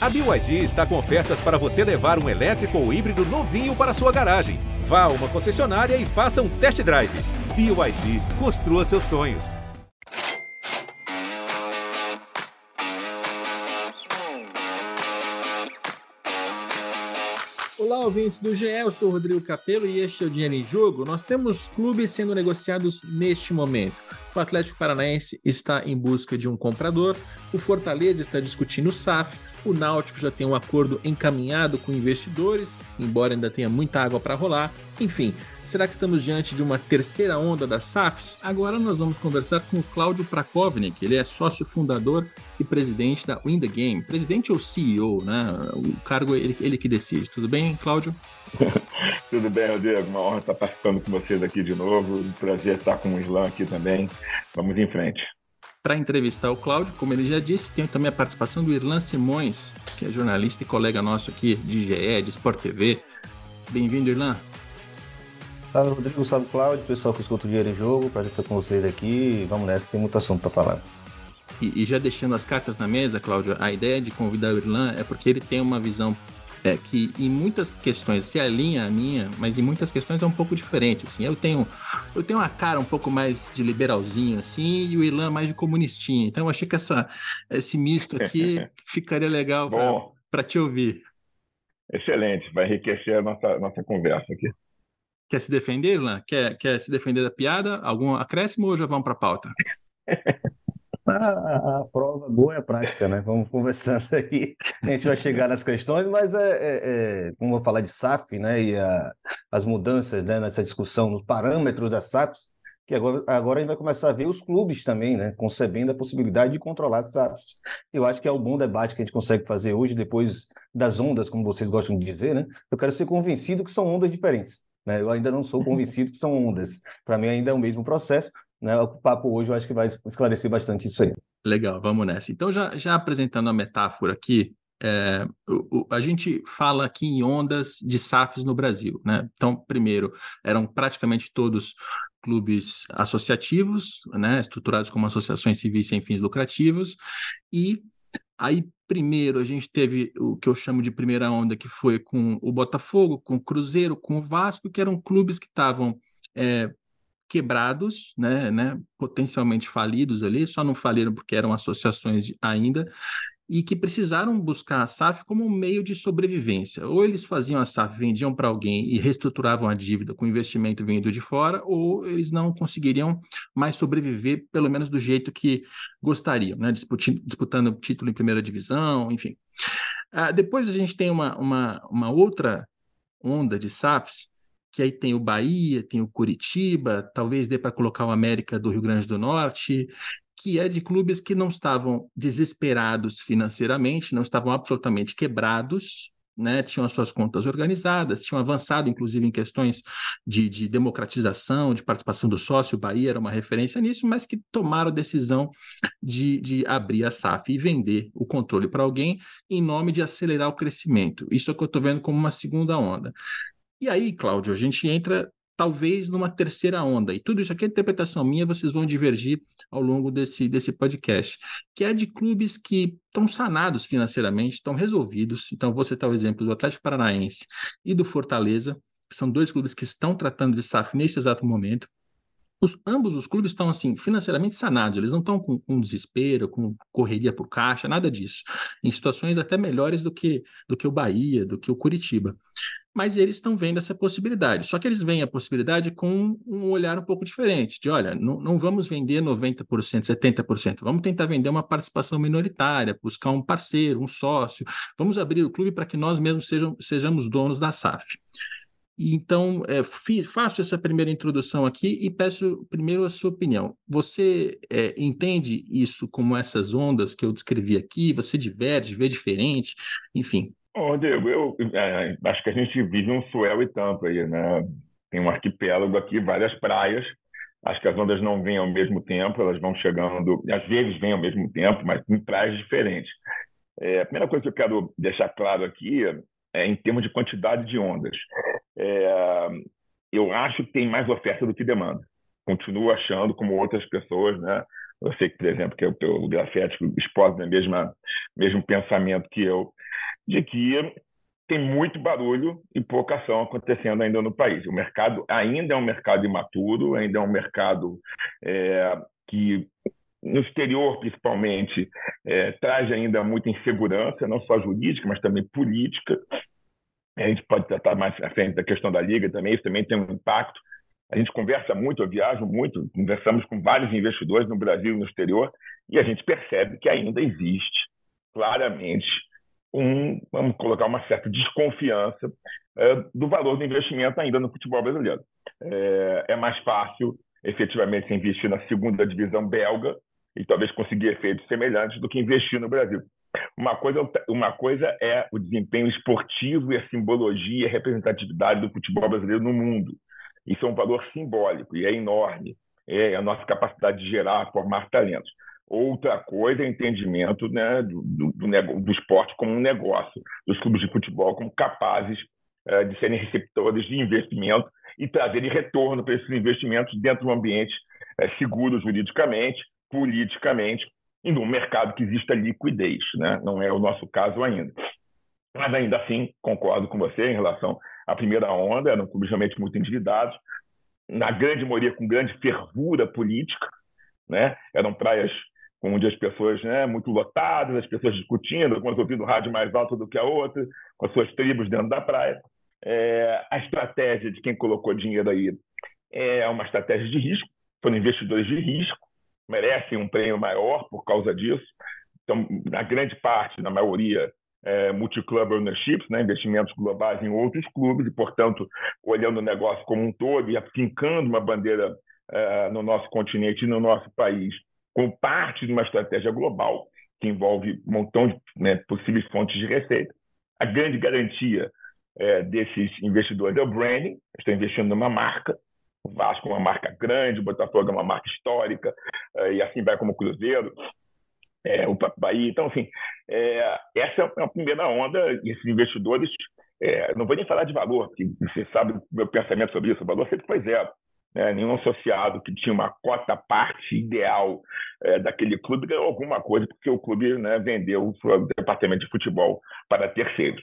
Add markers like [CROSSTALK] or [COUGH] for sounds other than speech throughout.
A BYD está com ofertas para você levar um elétrico ou híbrido novinho para sua garagem. Vá a uma concessionária e faça um test drive. BYD, construa seus sonhos. Olá, ouvintes do GE, eu sou Rodrigo Capello e este é o Dinheiro em Jogo. Nós temos clubes sendo negociados neste momento. O Atlético Paranaense está em busca de um comprador, o Fortaleza está discutindo o SAF, o Náutico já tem um acordo encaminhado com investidores, embora ainda tenha muita água para rolar. Enfim, será que estamos diante de uma terceira onda das SAFs? Agora nós vamos conversar com o Cláudio Prakovnik, ele é sócio fundador e presidente da Win the Game. Presidente ou CEO, né? O cargo ele, ele que decide. Tudo bem, Cláudio? [LAUGHS] Tudo bem, Rodrigo. Uma honra estar participando com vocês aqui de novo. Prazer estar com o Islam aqui também. Vamos em frente. Para entrevistar o Cláudio, como ele já disse, tem também a participação do Irlan Simões, que é jornalista e colega nosso aqui de GE, de Sport TV. Bem-vindo, Irlan. Salve, Rodrigo. Salve, Cláudio. Pessoal que escuta o Dinheiro em Jogo. Prazer estar com vocês aqui. Vamos nessa, tem muito assunto para falar. E, e, já deixando as cartas na mesa, Cláudio, a ideia de convidar o Irlan é porque ele tem uma visão é, que em muitas questões se alinha à minha, mas em muitas questões é um pouco diferente. Assim, eu tenho eu tenho uma cara um pouco mais de liberalzinho, assim, e o Ilan mais de comunistinha. Então eu achei que essa, esse misto aqui [LAUGHS] ficaria legal para te ouvir. Excelente, vai enriquecer a nossa, nossa conversa aqui. Quer se defender, Ilan? Quer, quer se defender da piada? Algum acréscimo ou já vamos para a pauta? [LAUGHS] A, a, prova boa é a prática, né? Vamos [LAUGHS] conversando aí. A gente vai chegar nas questões, mas é, é, é como vou falar de SAF, né? E a, as mudanças né, nessa discussão, nos parâmetros das SAFs, que agora, agora a gente vai começar a ver os clubes também, né? Concebendo a possibilidade de controlar as SAFs. Eu acho que é um bom debate que a gente consegue fazer hoje, depois das ondas, como vocês gostam de dizer, né? Eu quero ser convencido que são ondas diferentes. Né? Eu ainda não sou convencido que são ondas. Para mim ainda é o mesmo processo, né? O papo hoje eu acho que vai esclarecer bastante isso aí. Legal, vamos nessa. Então, já, já apresentando a metáfora aqui, é, o, o, a gente fala aqui em ondas de SAFs no Brasil. Né? Então, primeiro, eram praticamente todos clubes associativos, né? estruturados como associações civis sem fins lucrativos, e aí primeiro a gente teve o que eu chamo de primeira onda, que foi com o Botafogo, com o Cruzeiro, com o Vasco, que eram clubes que estavam é, quebrados, né, né, potencialmente falidos ali, só não faliram porque eram associações ainda, e que precisaram buscar a SAF como um meio de sobrevivência. Ou eles faziam a SAF, vendiam para alguém e reestruturavam a dívida com investimento vindo de fora, ou eles não conseguiriam mais sobreviver, pelo menos do jeito que gostariam, né? disputando, título em primeira divisão, enfim. Ah, depois a gente tem uma, uma, uma outra onda de SAFs que aí tem o Bahia, tem o Curitiba, talvez dê para colocar o América do Rio Grande do Norte, que é de clubes que não estavam desesperados financeiramente, não estavam absolutamente quebrados, né, tinham as suas contas organizadas, tinham avançado, inclusive, em questões de, de, democratização, de participação do sócio, o Bahia era uma referência nisso, mas que tomaram a decisão de, de abrir a SAF e vender o controle para alguém em nome de acelerar o crescimento. Isso é o que eu estou vendo como uma segunda onda. E aí, Cláudio, a gente entra talvez numa terceira onda. E tudo isso aqui é interpretação minha, vocês vão divergir ao longo desse, desse podcast, que é de clubes que estão sanados financeiramente, estão resolvidos. Então, vou citar o exemplo do Atlético Paranaense e do Fortaleza, que são dois clubes que estão tratando de SAF nesse exato momento. Os, ambos os clubes estão assim financeiramente sanados, eles não estão com, com, desespero, com correria por caixa, nada disso. Em situações até melhores do que do que o Bahia, do que o Curitiba mas eles estão vendo essa possibilidade. Só que eles veem a possibilidade com um olhar um pouco diferente, de olha, não, não vamos vender 90%, 70%, vamos tentar vender uma participação minoritária, buscar um parceiro, um sócio, vamos abrir o clube para que nós mesmos sejam, sejamos donos da SAF. Então, é, faço essa primeira introdução aqui e peço primeiro a sua opinião. Você é, entende isso como essas ondas que eu descrevi aqui? Você diverge, vê diferente? Enfim, Rodrigo, eu é, acho que a gente vive um suel e tanto aí, né? Tem um arquipélago aqui, várias praias. Acho que as ondas não vêm ao mesmo tempo, elas vão chegando, às vezes vêm ao mesmo tempo, mas em praias diferentes. É, a primeira coisa que eu quero deixar claro aqui é em termos de quantidade de ondas. É, eu acho que tem mais oferta do que demanda. Continuo achando, como outras pessoas, né? Eu sei que, por exemplo, que o grafético expõe o mesmo pensamento que eu. De que tem muito barulho e pouca ação acontecendo ainda no país. O mercado ainda é um mercado imaturo, ainda é um mercado é, que no exterior, principalmente, é, traz ainda muita insegurança, não só jurídica, mas também política. A gente pode tratar mais à frente da questão da Liga também, isso também tem um impacto. A gente conversa muito, eu viajo muito, conversamos com vários investidores no Brasil e no exterior, e a gente percebe que ainda existe claramente um, vamos colocar uma certa desconfiança é, do valor do investimento ainda no futebol brasileiro. É, é mais fácil, efetivamente, investir na segunda divisão belga e talvez conseguir efeitos semelhantes do que investir no Brasil. Uma coisa, uma coisa é o desempenho esportivo e a simbologia e a representatividade do futebol brasileiro no mundo. Isso é um valor simbólico e é enorme. É a nossa capacidade de gerar, formar talentos. Outra coisa é entendimento né, do, do, do, do, esporte como um negócio, dos clubes de futebol como capazes é, de serem receptores de investimento e trazerem retorno para esses investimentos dentro de um ambiente é, seguro juridicamente, politicamente e num mercado que exista liquidez. Né? Não é o nosso caso ainda. Mas ainda assim, concordo com você em relação à primeira onda, eram clubes realmente muito endividados, na grande maioria com grande fervura política, né? eram praias onde as pessoas né, muito lotadas, as pessoas discutindo, algumas ouvindo rádio mais alto do que a outra, com as suas tribos dentro da praia. É, a estratégia de quem colocou dinheiro aí é uma estratégia de risco, foram investidores de risco, merecem um prêmio maior por causa disso. Então, na grande parte, na maioria, é, multi-club ownerships, né, investimentos globais em outros clubes, e, portanto, olhando o negócio como um todo e afincando uma bandeira é, no nosso continente e no nosso país como parte de uma estratégia global que envolve um montão de né, possíveis fontes de receita. A grande garantia é, desses investidores é o branding, estão investindo numa marca, o Vasco é uma marca grande, o Botafogo é uma marca histórica, é, e assim vai como o Cruzeiro, é, o Bahia. Então, assim, é, essa é a primeira onda, e esses investidores, é, não vou nem falar de valor, porque você sabe o meu pensamento sobre isso, o valor sempre foi zero né, nenhum associado que tinha uma cota parte ideal é, daquele clube ganhou alguma coisa porque o clube né, vendeu o departamento de futebol para terceiros.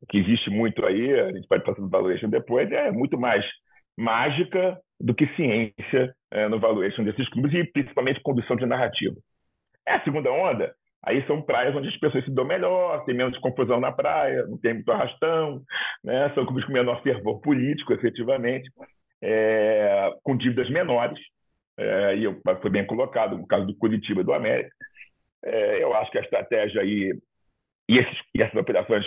O que existe muito aí, a gente pode passar no valuation depois, é muito mais mágica do que ciência é, no valuation desses clubes e principalmente condução de narrativa. É a segunda onda, aí são praias onde as pessoas se dão melhor, tem menos confusão na praia, não tem muito arrastão, né? são clubes com menor fervor político, efetivamente é, com dívidas menores, é, e foi bem colocado no caso do Curitiba e do América. É, eu acho que a estratégia aí, e, esses, e essas operações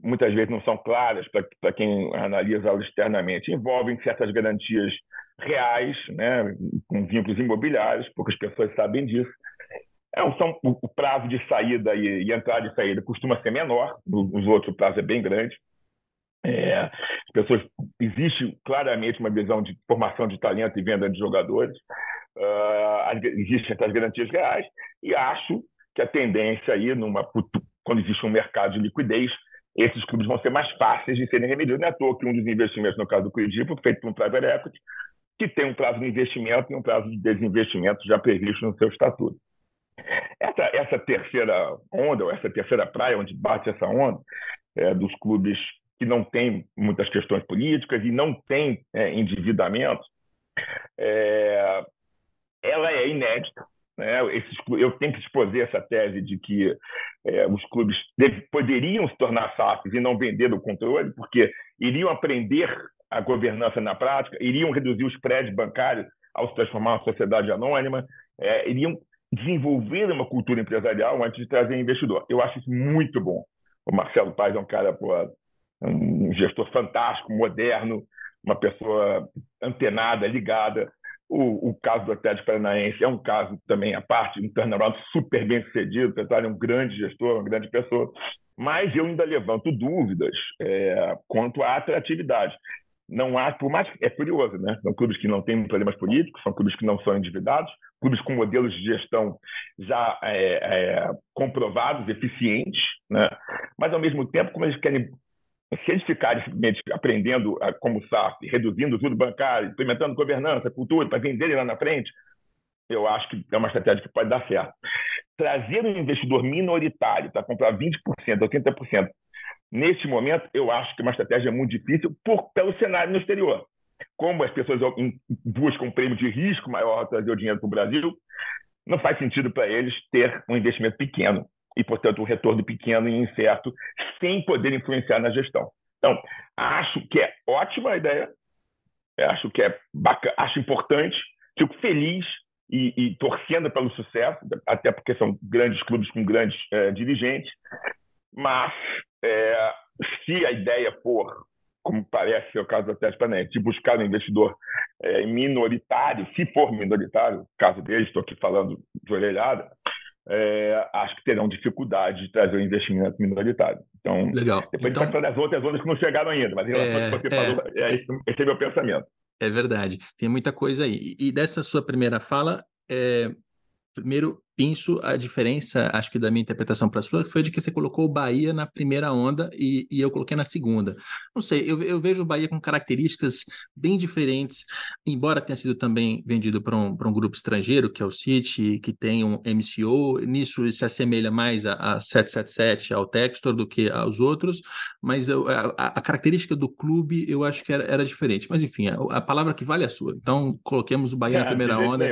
muitas vezes não são claras para quem analisa externamente, envolvem certas garantias reais, né, com vínculos imobiliários, poucas pessoas sabem disso. É, são, o, o, prazo de saída e, e entrada e saída costuma ser menor, nos outros o prazo é bem grande. É, as pessoas existe claramente uma visão de formação de talento e venda de jogadores, uh, existem essas garantias reais e acho que a tendência aí numa quando existe um mercado de liquidez esses clubes vão ser mais fáceis de serem remediados. Não é à toa que um dos investimentos, no caso do Curitiba, feito por um private equity, que tem um prazo de investimento e um prazo de desinvestimento já previsto no seu estatuto. Essa, essa terceira onda, ou essa terceira praia onde bate essa onda, é, dos clubes que não tem muitas questões políticas e não tem é, endividamento, é, ela é inédita. Né? Esses, eu tenho que exposer essa tese de que é, os clubes deve, poderiam se tornar SAFs e não vender o controle, porque iriam aprender a governança na prática, iriam reduzir os prédios bancários ao se transformar uma sociedade anônima, é, iriam desenvolver uma cultura empresarial antes de trazer investidor. Eu acho isso muito bom. O Marcelo Paz é um cara pô, um gestor fantástico, moderno, uma pessoa antenada, ligada. O, o caso do Atlético Paranaense é um caso também à parte, um turnaround super bem sucedido, apesar de um grande gestor, uma grande pessoa. Mas eu ainda levanto dúvidas é, quanto à atratividade. Não há, por mais é curioso, né? São clubes que não têm problemas políticos, são clubes que não são endividados, clubes com modelos de gestão já é, é, comprovados, eficientes, né? Mas ao mesmo tempo, como eles querem se eles ficarem simplesmente aprendendo como SAF, reduzindo o juro bancário, implementando governança, cultura, para venderem lá na frente, eu acho que é uma estratégia que pode dar certo. Trazer um investidor minoritário para comprar 20%, 80% neste momento, eu acho que é uma estratégia muito difícil por, pelo cenário no exterior. Como as pessoas buscam um prêmio de risco maior trazer o dinheiro para o Brasil, não faz sentido para eles ter um investimento pequeno e, portanto, um retorno pequeno e incerto, sem poder influenciar na gestão. Então, acho que é ótima a ideia, acho que é bacana, acho importante, fico feliz e, e, torcendo pelo sucesso, até porque são grandes clubes com grandes é, dirigentes, mas é, se a ideia for, como parece ser o caso da Tespanet, de buscar um investidor é, minoritário, se for minoritário, caso dele, estou aqui falando de orelhada, é, acho que terão dificuldade de trazer o um investimento minoritário. Então, Legal. depois então, a gente vai falar das outras ondas que não chegaram ainda, mas em relação ao que você falou, é, esse é meu pensamento. É verdade, tem muita coisa aí. E, dessa sua primeira fala, é, primeiro penso a diferença, acho que da minha interpretação para a sua, foi de que você colocou o Bahia na primeira onda e, e eu coloquei na segunda. Não sei, eu, eu, vejo o Bahia com características bem diferentes, embora tenha sido também vendido para um, um grupo estrangeiro, que é o City, que tem um MCO, nisso se assemelha mais a, a 777, ao Textor, do que aos outros, mas eu, a, a, característica do clube eu acho que era, era diferente. Mas enfim, a, a, palavra que vale é a sua. Então, coloquemos o Bahia é, na primeira onda.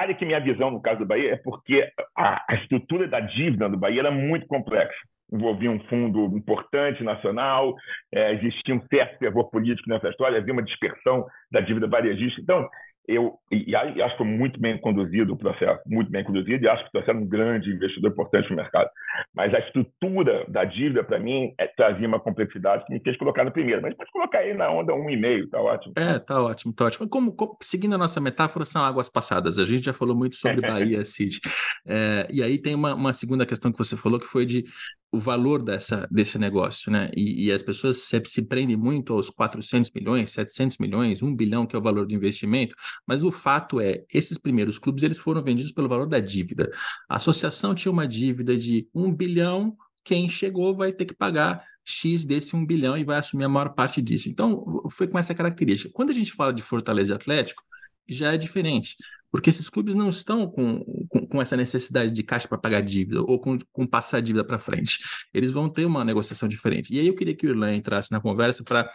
Repare que minha visão no caso do Bahia é porque a, a estrutura da dívida do Bahia era muito complexa. Envolvia um fundo importante nacional, é, existia um certo fervor político nessa história, havia uma dispersão da dívida varejista. Então, eu e, e acho que foi muito bem conduzido o processo, muito bem conduzido, e acho que o processo é um grande investidor importante no mercado. Mas a estrutura da dívida, para mim, é, trazia uma complexidade que me fez colocar no primeiro. Mas pode colocar aí na onda 1,5, tá ótimo. É, tá ótimo, tá ótimo. Como, como, seguindo a nossa metáfora, são águas passadas. A gente já falou muito sobre [LAUGHS] Bahia City. É, e aí tem uma, uma segunda questão que você falou, que foi de o valor dessa, desse negócio, né? E, e, as pessoas se, se prendem muito aos 400 milhões, 700 milhões, 1 bilhão, que é o valor do investimento, mas o fato é, esses primeiros clubes, eles foram vendidos pelo valor da dívida. A associação tinha uma dívida de 1 bilhão, quem chegou vai ter que pagar X desse 1 bilhão e vai assumir a maior parte disso. Então, foi com essa característica. Quando a gente fala de Fortaleza Atlético, já é diferente porque esses clubes não estão com, com, essa necessidade de caixa para pagar dívida ou com, com passar a dívida para frente. Eles vão ter uma negociação diferente. E aí eu queria que o Irlan entrasse na conversa para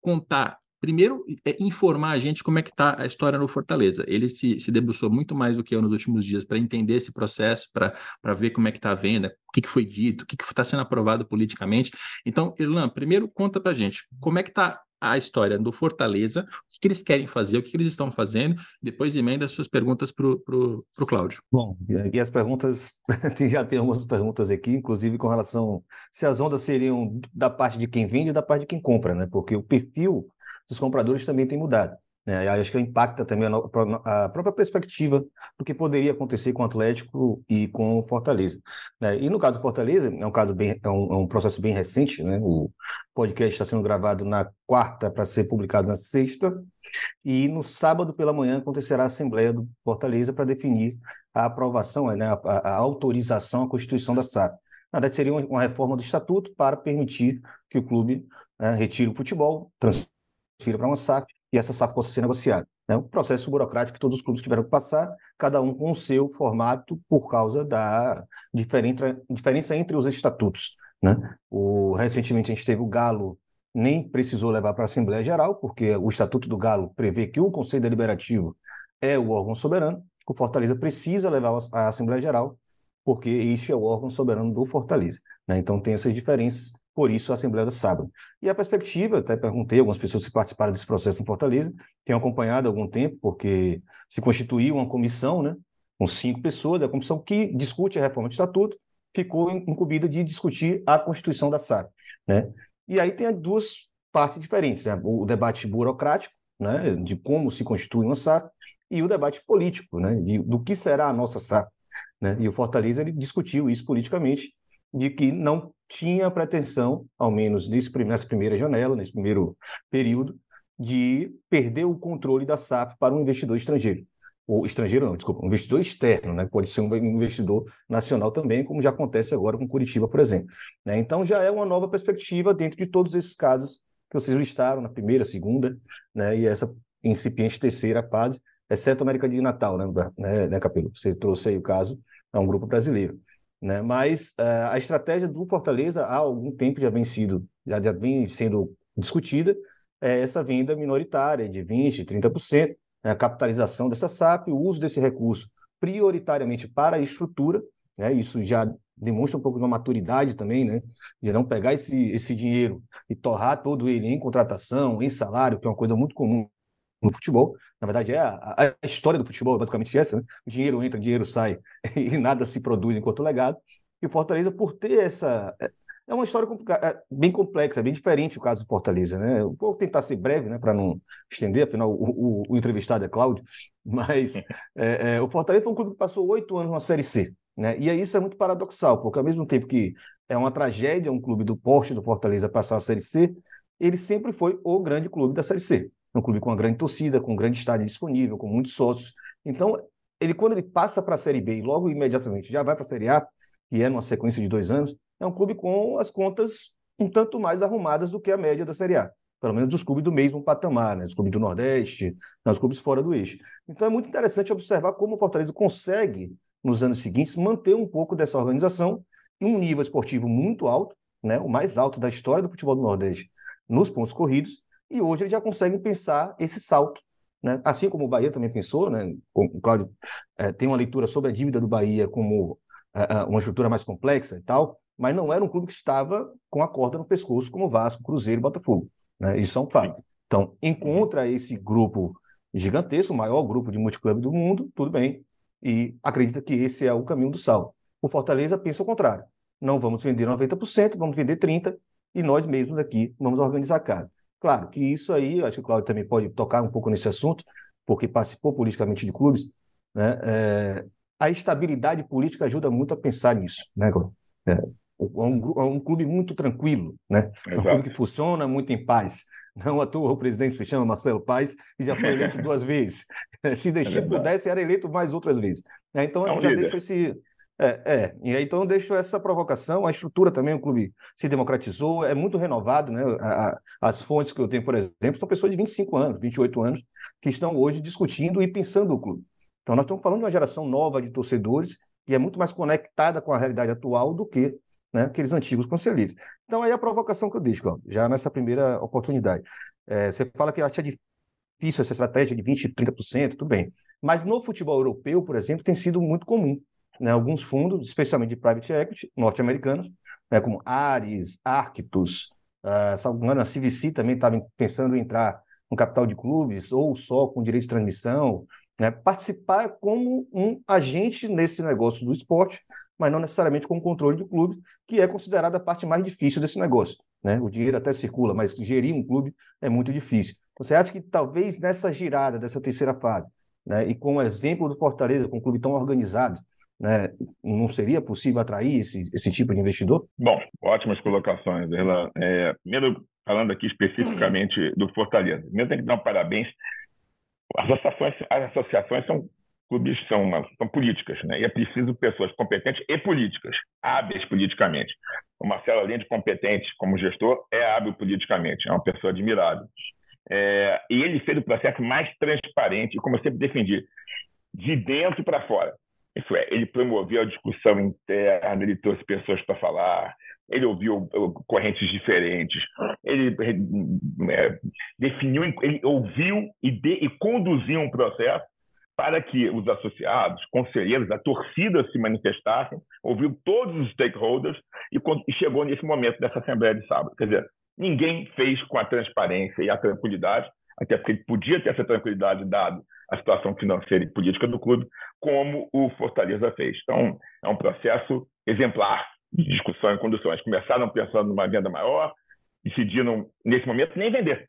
contar primeiro, é informar a gente como é que está a história no Fortaleza. Ele se, se debruçou muito mais do que eu nos últimos dias para entender esse processo, para ver como é que está a venda, o que, que foi dito, o que está sendo aprovado politicamente. Então, Irlan, primeiro conta para a gente como é que está a história do Fortaleza, o que, eles querem fazer, o que, eles estão fazendo, depois emenda as suas perguntas para o Cláudio. Bom, e as perguntas, [LAUGHS] já tem algumas perguntas aqui, inclusive com relação se as ondas seriam da parte de quem vende ou da parte de quem compra, né? Porque o perfil dos compradores também tem mudado. Né? Acho que impacta também a, própria perspectiva do que poderia acontecer com o Atlético e com o Fortaleza. Né? E no caso do Fortaleza, é um caso bem, é um, é um processo bem recente. Né? O podcast está sendo gravado na quarta para ser publicado na sexta, e no sábado pela manhã acontecerá a Assembleia do Fortaleza para definir a aprovação, né? a, a, a autorização à Constituição da SAP. Na verdade, seria uma, uma reforma do estatuto para permitir que o clube né, retire o futebol, transfira para uma SAF e essa SAF possa ser negociada. É um processo burocrático que todos os clubes tiveram que passar, cada um com o seu formato, por causa da diferença entre os estatutos. Né? O, recentemente a gente teve o Galo, nem precisou levar para a Assembleia Geral, porque o Estatuto do Galo prevê que o Conselho Deliberativo é o órgão soberano, o Fortaleza precisa levar à Assembleia Geral, porque este é o órgão soberano do Fortaleza. Né? Então tem essas diferenças por isso a Assembleia do Sábado. E a perspectiva, até perguntei, algumas pessoas que participaram desse processo em Fortaleza, têm acompanhado há algum tempo, porque se constituiu uma comissão, né, com cinco pessoas, a comissão que discute a reforma do Estatuto, ficou incumbida de discutir a Constituição da SAP. Né? E aí tem duas partes diferentes, né? o debate burocrático, né, de como se constitui uma SAF, e o debate político, né, de, do que será a nossa SAF. Né? E o Fortaleza ele discutiu isso politicamente, de que não tinha pretensão, ao menos nessa primeira janela, nesse primeiro período, de perder o controle da SAF para um investidor estrangeiro. Ou estrangeiro não, desculpa, um investidor externo, né? pode ser um investidor nacional também, como já acontece agora com Curitiba, por exemplo. Né? Então já é uma nova perspectiva dentro de todos esses casos que vocês listaram na primeira, segunda, né? e essa incipiente terceira fase, exceto a América de Natal, né, né, né Capelo? Você trouxe aí o caso, é um grupo brasileiro. Né? Mas uh, a estratégia do Fortaleza há algum tempo já vem, sido, já, já vem sendo discutida, é essa venda minoritária de 20%, 30%, né? a capitalização dessa SAP, o uso desse recurso prioritariamente para a estrutura, né? isso já demonstra um pouco de uma maturidade também, né? de não pegar esse, esse dinheiro e torrar todo ele em contratação, em salário, que é uma coisa muito comum no futebol. Na verdade, é a, a história do futebol, basicamente essa, né? Dinheiro entra, dinheiro sai [LAUGHS] e nada se produz enquanto legado. E o Fortaleza, por ter essa. É, é uma história é, bem complexa, bem diferente o caso do Fortaleza, né? Eu vou tentar ser breve, né, para não estender, afinal o, o, o, entrevistado é Cláudio, [LAUGHS] mas é, é, o Fortaleza foi um clube que passou oito anos na Série C, né? E aí isso é muito paradoxal, porque ao mesmo tempo que é uma tragédia um clube do porte do Fortaleza passar a Série C, ele sempre foi o grande clube da Série C um clube com uma grande torcida, com um grande estádio disponível, com muitos sócios. Então, ele quando ele passa para a Série B e logo imediatamente já vai para a Série A, que é numa sequência de dois anos, é um clube com as contas um tanto mais arrumadas do que a média da Série A. Pelo menos dos clubes do mesmo patamar, né? Os clubes do Nordeste, os clubes fora do eixo. Então é muito interessante observar como o Fortaleza consegue, nos anos seguintes, manter um pouco dessa organização em um nível esportivo muito alto, né? o mais alto da história do futebol do Nordeste nos pontos corridos, e hoje eles já conseguem pensar esse salto. Né? Assim como o Bahia também pensou, né? o Cláudio é, tem uma leitura sobre a dívida do Bahia como é, uma estrutura mais complexa e tal, mas não era um clube que estava com a corda no pescoço como Vasco, Cruzeiro e Botafogo. Né? Isso é um fato. Então, encontra esse grupo gigantesco, o maior grupo de multiclube do mundo, tudo bem, e acredita que esse é o caminho do sal. O Fortaleza pensa o contrário. Não vamos vender 90%, vamos vender 30%, e nós mesmos aqui vamos organizar a casa. Claro que isso aí, acho que o Cláudio também pode tocar um pouco nesse assunto, porque participou politicamente de clubes, né? É, a estabilidade política ajuda muito a pensar nisso, né, é, é, um, é um clube muito tranquilo, né? É um clube que funciona muito em paz. Não à toa o presidente se chama Marcelo Paes e já foi eleito duas vezes. [LAUGHS] Se deixar é pudesse, era eleito mais outras vezes. Né? Então, é um já líder. deixa esse, é, é, e aí então eu deixo essa provocação. A estrutura também, o clube se democratizou, é muito renovado, né? A, a, as fontes que eu tenho, por exemplo, são pessoas de 25 anos, 28 anos, que estão hoje discutindo e pensando o clube. Então nós estamos falando de uma geração nova de torcedores que é muito mais conectada com a realidade atual do que né, aqueles antigos conselheiros. Então aí a provocação que eu deixo, Cláudio, já nessa primeira oportunidade. É, você fala que acha difícil essa estratégia de 20%, 30%, tudo bem. Mas no futebol europeu, por exemplo, tem sido muito comum né, alguns fundos, especialmente de private equity norte-americanos, né, como Ares, Arctus, uh, a CVC também estava pensando em entrar com capital de clubes ou só com direito de transmissão, né, participar como um agente nesse negócio do esporte, mas não necessariamente com controle de clube, que é considerada a parte mais difícil desse negócio. Né? O dinheiro até circula, mas gerir um clube é muito difícil. Você acha que talvez nessa girada dessa terceira fase, né, e com o exemplo do Fortaleza, com um clube tão organizado, né, não seria possível atrair esse, esse tipo de investidor? Bom, ótimas colocações, Erlan. É, primeiro, falando aqui especificamente do Fortaleza, primeiro tem que dar um parabéns. As associações, as associações são clubes, são, são políticas, né? e é preciso pessoas competentes e políticas, hábeis politicamente. O Marcelo, além de competente como gestor, é hábil politicamente, é uma pessoa admirável. É, e ele fez o processo mais transparente, como eu sempre defendi, de dentro para fora. Isso é, ele promoveu a discussão interna, ele trouxe pessoas para falar, ele ouviu correntes diferentes, ele é, definiu, ele ouviu e, de, e conduziu um processo para que os associados, conselheiros, a torcida se manifestassem, ouviu todos os stakeholders e, e chegou nesse momento dessa Assembleia de sábado. Quer dizer, ninguém fez com a transparência e a tranquilidade, até porque podia ter essa tranquilidade dado a situação financeira e política do clube, como o Fortaleza fez. Então, é um processo exemplar de discussão e condução. Eles começaram pensando numa venda maior, decidiram, nesse momento, nem vender.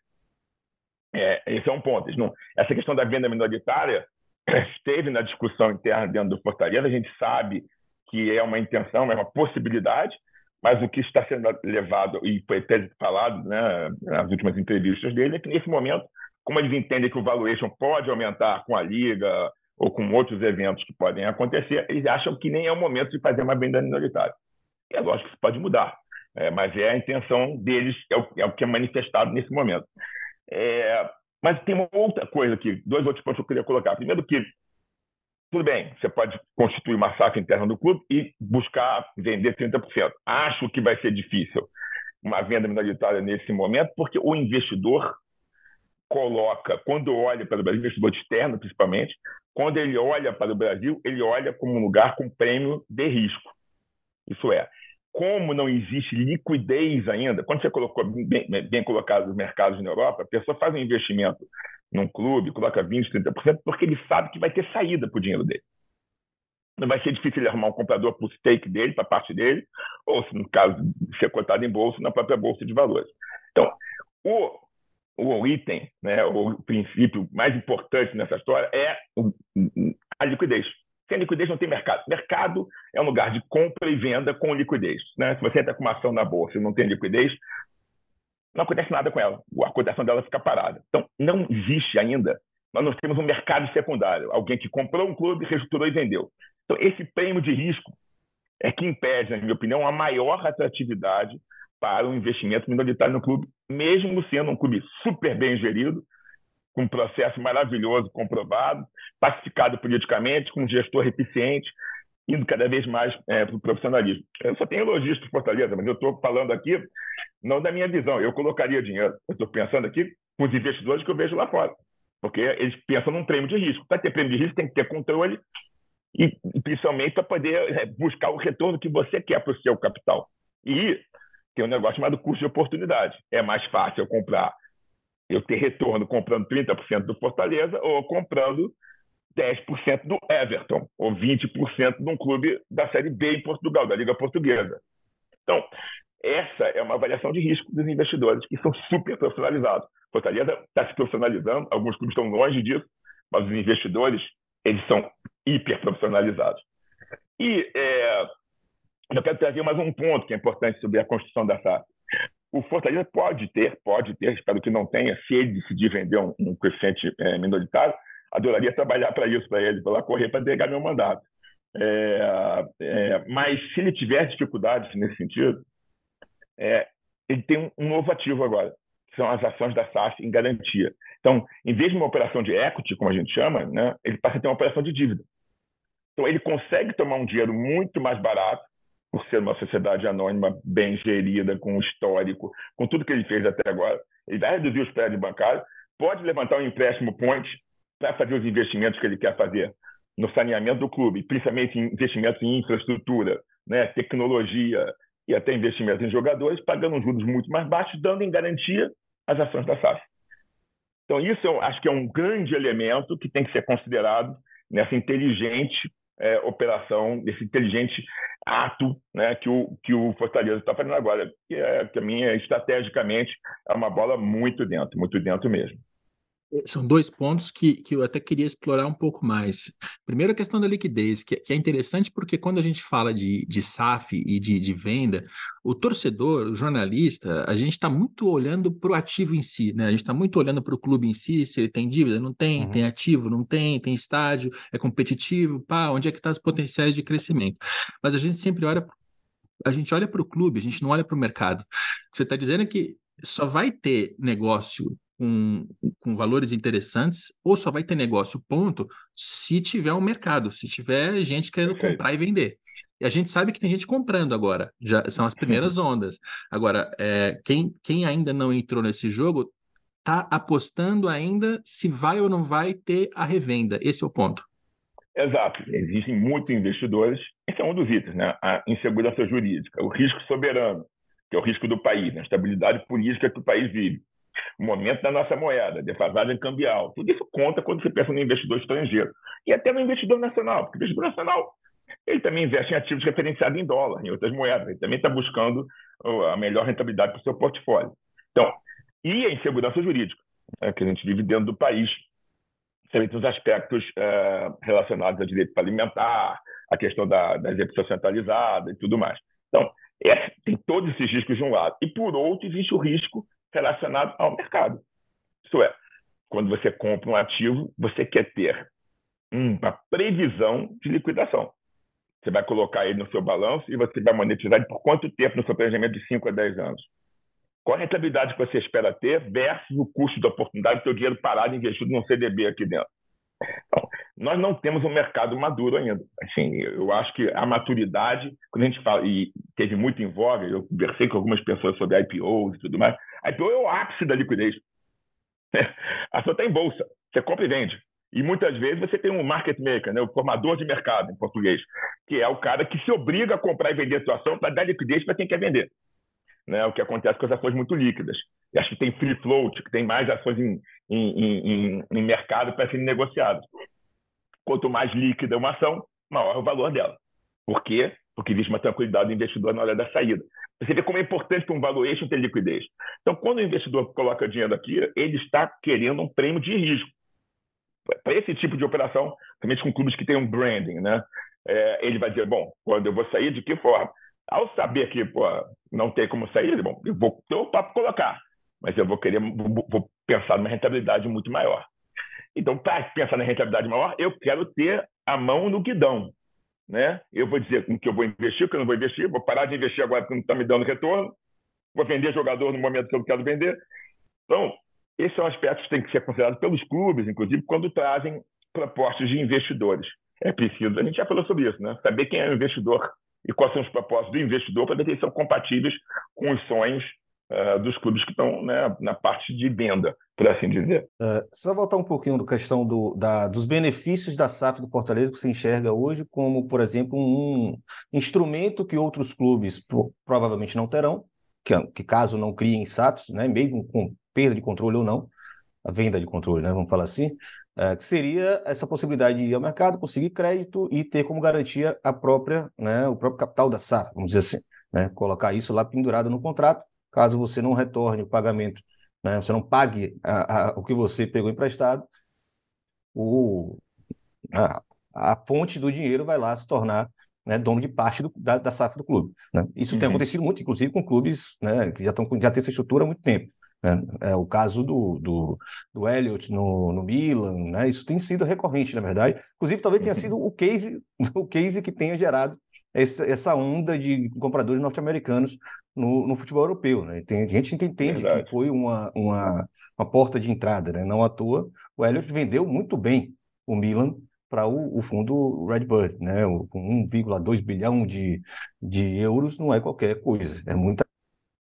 É, esse é um ponto. Não, essa questão da venda minoritária [CLEARS THROAT] esteve na discussão interna dentro do Fortaleza. A gente sabe que é uma intenção, é uma possibilidade, mas o que está sendo levado, e foi até falado né, nas últimas entrevistas dele, é que nesse momento como eles entendem que o valuation pode aumentar com a liga ou com outros eventos que podem acontecer, eles acham que nem é o momento de fazer uma venda minoritária. É lógico que isso pode mudar, é, mas é a intenção deles, é o, é o, que é manifestado nesse momento. É, mas tem uma outra coisa aqui, dois outros pontos que eu queria colocar. Primeiro que tudo bem, você pode constituir uma SAF interna do clube e buscar vender 30%. Acho que vai ser difícil uma venda minoritária nesse momento, porque o investidor coloca, quando olha para o Brasil, investidor externo principalmente, quando ele olha para o Brasil, ele olha como um lugar com prêmio de risco. Isso é, como não existe liquidez ainda, quando você colocou bem, bem colocado os mercados na Europa, a pessoa faz um investimento num clube, coloca 20%, 30%, porque ele sabe que vai ter saída para o dinheiro dele. Não vai ser difícil ele arrumar um comprador para o stake dele, para a parte dele, ou, se no caso ser cotado em bolsa, na própria bolsa de valores. Então, o, o item, né, o princípio mais importante nessa história é a liquidez. Sem liquidez não tem mercado. Mercado é um lugar de compra e venda com liquidez. Né? Se você entra com uma ação na bolsa e não tem liquidez, não acontece nada com ela. A cotação dela fica parada. Então, não existe ainda. Nós não temos um mercado secundário. Alguém que comprou um clube, reestruturou e vendeu. Então, esse prêmio de risco é que impede, na minha opinião, a maior atratividade para o investimento minoritário no clube, mesmo sendo um clube super bem gerido, com um processo maravilhoso comprovado, pacificado politicamente, com um gestor eficiente, indo cada vez mais é, para o profissionalismo. Eu só tenho elogios para Fortaleza, mas eu estou falando aqui não da minha visão. Eu colocaria dinheiro. Eu estou pensando aqui com os investidores que eu vejo lá fora. Porque eles pensam num prêmio de risco. Para ter prêmio de risco, tem que ter controle e, principalmente, para poder é, buscar o retorno que você quer para o seu capital. E tem um negócio chamado custo de oportunidade. É mais fácil eu comprar eu ter retorno comprando 30% do Fortaleza ou comprando 10% do Everton, ou 20% de um clube da Série B em Portugal, da Liga Portuguesa. Então, essa é uma avaliação de risco dos investidores, que são super profissionalizados. Fortaleza está se profissionalizando, alguns clubes estão longe disso, mas os investidores eles são hiper profissionalizados. E é, eu quero trazer mais um ponto que é importante sobre a construção da SAF o Fortaleza pode ter, pode ter, espero que não tenha, se ele decidir vender um, um coeficiente é, minoritário, adoraria trabalhar para isso, para ele, para lá correr para pegar meu mandato. É, é, mas se ele tiver dificuldades nesse sentido, é, ele tem um, um, novo ativo agora, que são as ações da SAF em garantia. Então, em vez de uma operação de equity, como a gente chama, né, ele passa a ter uma operação de dívida. Então, ele consegue tomar um dinheiro muito mais barato por ser uma sociedade anônima bem gerida, com histórico, com tudo que ele fez até agora. Ele vai reduzir os prédios bancários, pode levantar um empréstimo point para fazer os investimentos que ele quer fazer no saneamento do clube, principalmente investimentos em infraestrutura, né, tecnologia e até investimentos em jogadores, pagando juros muito mais baixos, dando em garantia as ações da SAF. Então, isso eu acho que é um grande elemento que tem que ser considerado nessa inteligente é, operação, desse inteligente ato né, que, o, que o Fortaleza está fazendo agora, que, é, que a minha, estrategicamente, é uma bola muito dentro, muito dentro mesmo. São dois pontos que, que eu até queria explorar um pouco mais. Primeiro, a questão da liquidez, que, que é interessante porque quando a gente fala de, de SAF e de, de venda, o torcedor, o jornalista, a gente está muito olhando para o ativo em si, né? A gente está muito olhando para o clube em si, se ele tem dívida, não tem, uhum. tem ativo, não tem, tem estádio, é competitivo, pá, onde é que estão tá os potenciais de crescimento. Mas a gente sempre olha a gente olha para o clube, a gente não olha para o mercado. Você está dizendo é que só vai ter negócio com, com valores interessantes, ou só vai ter negócio, ponto, se tiver um mercado, se tiver gente querendo Perfeito. comprar e vender. E a gente sabe que tem gente comprando agora, já são as primeiras [LAUGHS] ondas. Agora, é, quem, quem ainda não entrou nesse jogo está apostando ainda se vai ou não vai ter a revenda. Esse é o ponto. Exato. Existem muitos investidores. Esse é um dos itens, né? A insegurança jurídica, o risco soberano, que é o risco do país, né? a estabilidade política que o país vive o momento da nossa moeda, defasagem cambial. Tudo isso conta quando você pensa no investidor estrangeiro. E até no investidor nacional, porque o investidor nacional ele também investe em ativos referenciados em dólar, em outras moedas. Ele também está buscando a melhor rentabilidade para o seu portfólio. Então, e a insegurança jurídica, né, que a gente vive dentro do país, principalmente os aspectos é, relacionados ao direito alimentar, a questão da, da execução centralizada e tudo mais. Então, tem todos esses riscos de um lado. E, por outro, existe o risco relacionado ao mercado. Isso é, quando você compra um ativo, você quer ter uma previsão de liquidação. Você vai colocar ele no seu balanço e você vai monetizar por quanto tempo no seu planejamento de 5 a 10 anos? Qual a rentabilidade que você espera ter versus o custo da oportunidade do seu dinheiro parado investido num CDB aqui dentro? Então, nós não temos um mercado maduro ainda. Assim, eu acho que a maturidade, quando a gente fala, e teve muito em voga, eu conversei com algumas pessoas sobre IPOs e tudo mais, IPO é o ápice da liquidez. [LAUGHS] A sua está em bolsa, você compra e vende. E muitas vezes você tem um market maker, né, o formador de mercado em português, que é o cara que se obriga a comprar e vender a sua ação para dar liquidez para quem quer vender. Né, o que acontece com as ações muito líquidas. E acho que tem free float, que tem mais ações em, em, em, em mercado para serem negociadas. Quanto mais líquida uma ação, maior o valor dela. Por quê? Porque existe uma tranquilidade do investidor na hora da saída. Você vê como é importante para um valuation ter liquidez. Então, quando o investidor coloca dinheiro aqui, ele está querendo um prêmio de risco. Para esse tipo de operação, principalmente com clubes que têm um branding, né? É, ele vai dizer, bom, quando eu vou sair, de que forma? Ao saber que pô, não tem como sair, bom, eu vou ter o papo colocar, mas eu vou querer, vou, vou pensar numa rentabilidade muito maior. Então, para pensar na rentabilidade maior, eu quero ter a mão no guidão. Né? Eu vou dizer com que eu vou investir, que eu não vou investir, vou parar de investir agora porque não está me dando retorno, vou vender jogador no momento que eu quero vender. Então, esses são aspectos que têm que ser considerados pelos clubes, inclusive, quando trazem propostas de investidores. É preciso, a gente já falou sobre isso, né? saber quem é o investidor e quais são os propósitos do investidor para ver se eles são compatíveis com os sonhos uh, dos clubes que estão né, na parte de venda, por assim dizer. Uh, só voltar um pouquinho da questão do, da, dos benefícios da SAF do Fortaleza que você enxerga hoje como, por exemplo, um instrumento que outros clubes provavelmente não terão, que, que caso não criem SAFs, né, mesmo com perda de controle ou não, a venda de controle, né, vamos falar assim, uh, que seria essa possibilidade de ir ao mercado, conseguir crédito e ter como garantia a própria, né, o próprio capital da SAF, vamos dizer assim, né, colocar isso lá pendurado no contrato caso você não retorne o pagamento, né, você não pague a, a, o que você pegou emprestado, o, a, a, fonte do dinheiro vai lá se tornar né, dono de parte do, da, da SAF do clube. Né? Isso uhum. tem acontecido muito, inclusive, com clubes né, que já, estão, já têm essa estrutura há muito tempo. Né? É o caso do, do, do Elliott no, no Milan, né? isso tem sido recorrente, na verdade. Inclusive, talvez tenha sido o case, [LAUGHS] o case que tenha gerado essa, essa onda de compradores norte-americanos no, no, futebol europeu. Né? Tem gente que entende Verdade. que foi uma, uma, uma, porta de entrada, né? não à toa. O Elliott vendeu muito bem o Milan para o, o, fundo Redbird, né? 1,2 bilhão de, de euros não é qualquer coisa, é muita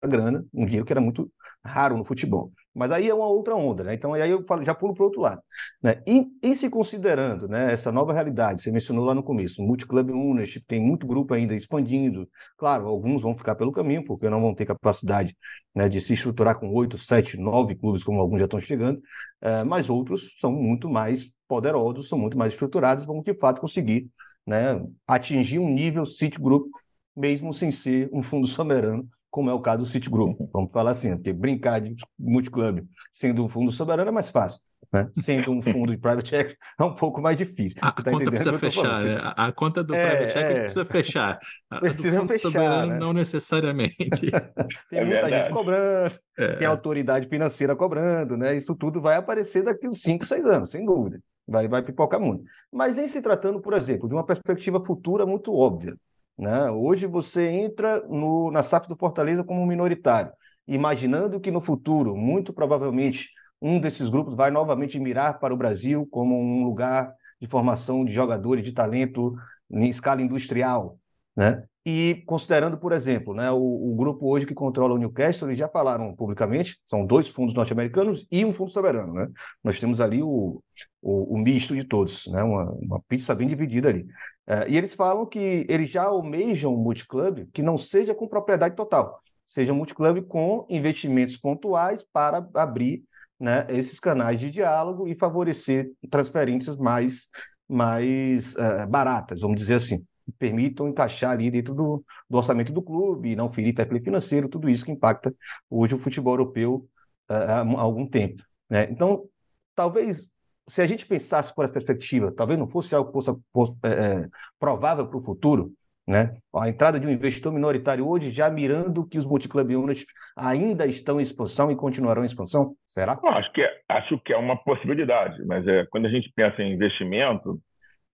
grana, um dinheiro que era muito raro no futebol. Mas aí é uma outra onda, né? Então aí eu falo, já pulo para o outro lado. Né? E, e, se considerando né, essa nova realidade, você mencionou lá no começo, multiclub ownership, tem muito grupo ainda expandindo. Claro, alguns vão ficar pelo caminho, porque não vão ter capacidade né, de se estruturar com oito, sete, nove clubes, como alguns já estão chegando, é, mas outros são muito mais poderosos, são muito mais estruturados, vão de fato conseguir né, atingir um nível City Group, mesmo sem ser um fundo [LAUGHS] soberano, como é o caso do Citigroup. Vamos falar assim, porque brincar de multiclube sendo um fundo soberano é mais fácil. Né? Sendo um fundo de private equity é um pouco mais difícil. A, tá conta precisa fechar, né? a, conta do é, private equity é. precisa fechar. A, precisa do fechar, soberano né? não necessariamente. [LAUGHS] tem é muita gente cobrando, é. tem autoridade financeira cobrando, né? Isso tudo vai aparecer daqui uns 5, 6 anos, sem dúvida. Vai, vai pipocar muito. Mas em se tratando, por exemplo, de uma perspectiva futura muito óbvia, né? Hoje você entra no, na SAF do Fortaleza como minoritário, imaginando que no futuro, muito provavelmente, um desses grupos vai novamente mirar para o Brasil como um lugar de formação de jogadores de talento em escala industrial. Né? E considerando, por exemplo, né, o, o, grupo hoje que controla o Newcastle, eles já falaram publicamente, são dois fundos norte-americanos e um fundo soberano. Né? Nós temos ali o, o, o misto de todos, né? uma, uma pizza bem dividida ali. É, e eles falam que eles já almejam um multiclub que não seja com propriedade total, seja um multiclub com investimentos pontuais para abrir né, esses canais de diálogo e favorecer transferências mais, mais uh, baratas, vamos dizer assim que permitam encaixar ali dentro do, do orçamento do clube, não ferir fair financeiro, tudo isso que impacta hoje o futebol europeu uh, há, algum tempo. Né? Então, talvez, se a gente pensasse por a perspectiva, talvez não fosse algo que fosse, fosse é, provável para o futuro, né? A entrada de um investidor minoritário hoje, já mirando que os multiclub units ainda estão em expansão e continuarão em expansão? Será? acho, que é, acho que é uma possibilidade, mas é, quando a gente pensa em investimento,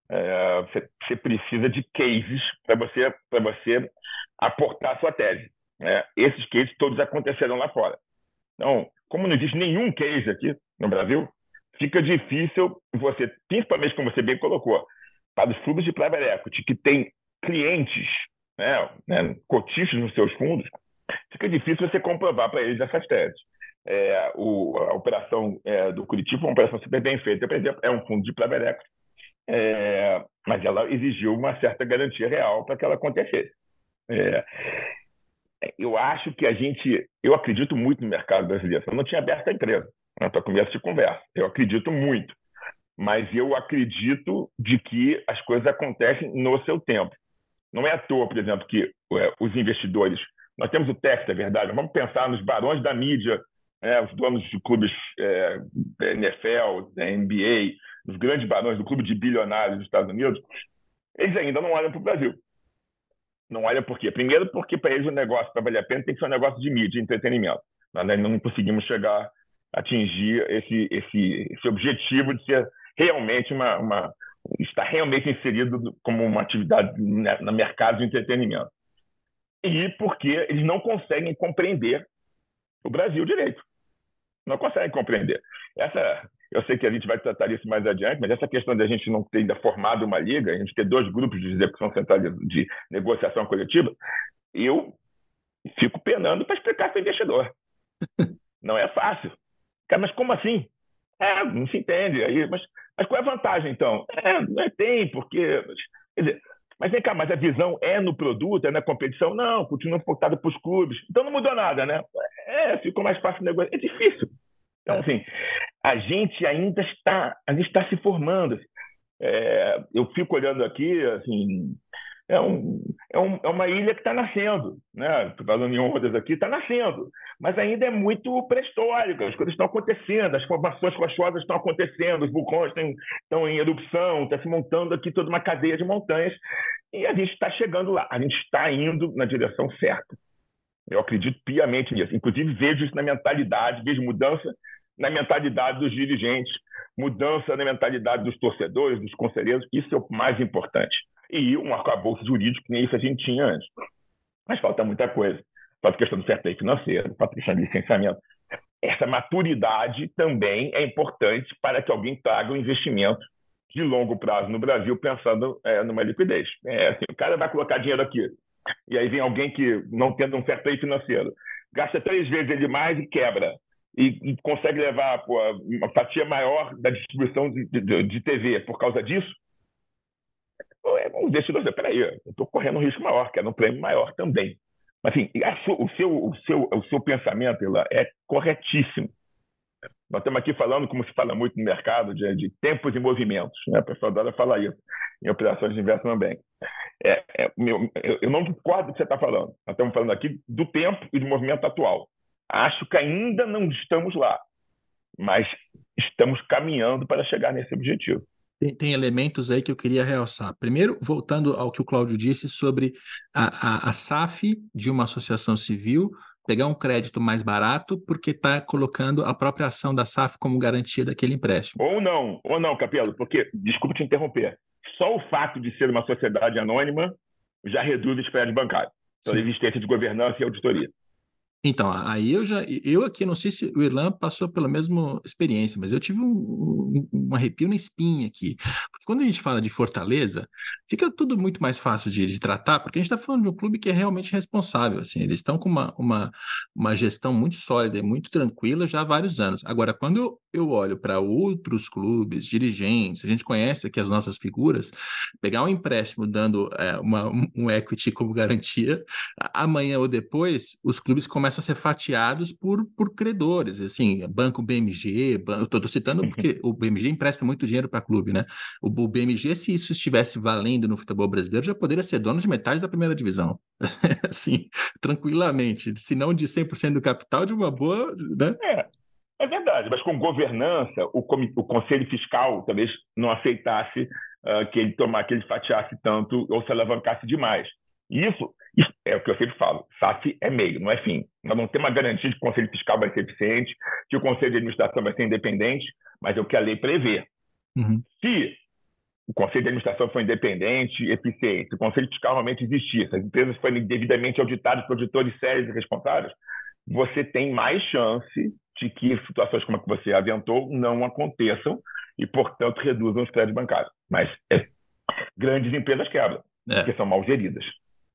é, você, você, precisa de cases para você, você aportar a sua tese. Né? Esses cases todos aconteceram lá fora. Então, como não existe nenhum case aqui no Brasil, fica difícil você, principalmente como você bem colocou, para os fundos de private equity que têm clientes, né, né, cotistas nos seus fundos, fica difícil você comprovar para eles essas teses. É, o, a operação é, do Curitiba foi uma operação super bem feita, por exemplo, é um fundo de private equity, é, mas ela exigiu uma certa garantia real para que ela acontecesse. É, eu acho que a gente, eu acredito muito no mercado brasileiro. Eu não tinha aberto a empresa, né, para começo de conversa. Eu acredito muito, mas eu acredito de que as coisas acontecem no seu tempo. Não é à toa, por exemplo, que é, os investidores. Nós temos o Texas, é verdade. Vamos pensar nos barões da mídia, é, os donos de clubes é, NFL, NBA, os grandes barões do clube de bilionários dos Estados Unidos. Eles ainda não olham para o Brasil. Não olham por quê? Primeiro, porque para eles o negócio, para valer a pena, tem que ser um negócio de mídia, de entretenimento. Nós não conseguimos chegar atingir esse, esse, esse objetivo de ser realmente uma, uma está realmente inserido como uma atividade no mercado de entretenimento. E porque eles não conseguem compreender o Brasil direito. Não conseguem compreender. Essa, eu sei que a gente vai tratar isso mais adiante, mas essa questão de a gente não ter ainda formado uma liga, a gente ter dois grupos de execução central de negociação coletiva, eu fico penando para explicar para o investidor. [LAUGHS] Não é fácil. Cara, mas como assim? É, não se entende. Aí, mas, mas qual é a vantagem, então? É, não é, tem, porque. Quer dizer, mas vem cá, mas a visão é no produto, é na competição? Não, continua focada para os clubes. Então não mudou nada, né? É, ficou mais fácil o negócio. É difícil. Então, assim, a gente ainda está, a gente está se formando. É, eu fico olhando aqui, assim, é, um, é, um, é uma ilha que está nascendo, né? Falando em ondas aqui, está nascendo, mas ainda é muito pré-histórica, as coisas estão acontecendo, as formações rochosas estão acontecendo, os vulcões estão em erupção, está se montando aqui toda uma cadeia de montanhas, e a gente está chegando lá, a gente está indo na direção certa. Eu acredito piamente nisso. Inclusive, vejo isso na mentalidade, vejo mudança na mentalidade dos dirigentes, mudança na mentalidade dos torcedores, dos conselheiros. Isso é o mais importante e um arcabouço jurídico, que nem isso a gente tinha antes. Mas falta muita coisa. Falta questão do fair financeiro, falta questão de licenciamento. Essa maturidade também é importante para que alguém traga um investimento de longo prazo no Brasil, pensando é, numa liquidez. É, assim, o cara vai colocar dinheiro aqui, e aí vem alguém que, não tendo um play financeiro, gasta três vezes ele mais e quebra. E, e consegue levar pô, uma fatia maior da distribuição de, de, de TV por causa disso, o investidor diz, peraí, eu estou correndo um risco maior, quero um prêmio maior também. Mas, assim, o seu, o seu, o seu pensamento Ela, é corretíssimo. Nós estamos aqui falando, como se fala muito no mercado, de, de tempos e movimentos. Né? A pessoa adora falar isso em operações de investment bank. É, é, meu, eu, não concordo com o que você está falando. Nós estamos falando aqui do tempo e do movimento atual. Acho que ainda não estamos lá, mas estamos caminhando para chegar nesse objetivo. Tem, tem, elementos aí que eu queria realçar. Primeiro, voltando ao que o Cláudio disse sobre a, a, a SAF de uma associação civil pegar um crédito mais barato porque está colocando a própria ação da SAF como garantia daquele empréstimo. Ou não, ou não, Capelo, porque, desculpe te interromper, só o fato de ser uma sociedade anônima já reduz o spread bancário, pela existência de governança e auditoria. Então, aí eu já, eu aqui, não sei se o Irlan passou pela mesma experiência, mas eu tive um, um, um, arrepio na espinha aqui. Porque quando a gente fala de Fortaleza, fica tudo muito mais fácil de, de tratar, porque a gente está falando de um clube que é realmente responsável, assim, eles estão com uma, uma, uma gestão muito sólida e muito tranquila já há vários anos. Agora, quando eu, eu olho para outros clubes, dirigentes, a gente conhece aqui as nossas figuras, pegar um empréstimo dando é, uma, um equity como garantia, amanhã ou depois, os clubes começam começam a ser fatiados por, por credores, assim, banco BMG, ban... eu estou citando porque o BMG empresta muito dinheiro para clube, né? O, o, BMG, se isso estivesse valendo no futebol brasileiro, já poderia ser dono de metade da primeira divisão, [LAUGHS] assim, tranquilamente, se não de 100% do capital, de uma boa, né? É. É verdade, mas com governança, o, o Conselho Fiscal talvez não aceitasse uh, que ele tomar, que ele fatiasse tanto ou se alavancasse demais. Isso, é o que eu sempre falo: SAF é meio, não é fim. Nós não temos uma garantia de que o Conselho Fiscal vai ser eficiente, que o Conselho de Administração vai ser independente, mas é o que a lei prevê. Uhum. Se o Conselho de Administração for independente, eficiente, se o Conselho Fiscal realmente existir, se as empresas forem devidamente auditadas por auditores sérios e responsáveis, você tem mais chance de que situações como a que você aventou não aconteçam e, portanto, reduzam os créditos bancários. Mas é, grandes empresas quebram, é. porque são mal geridas.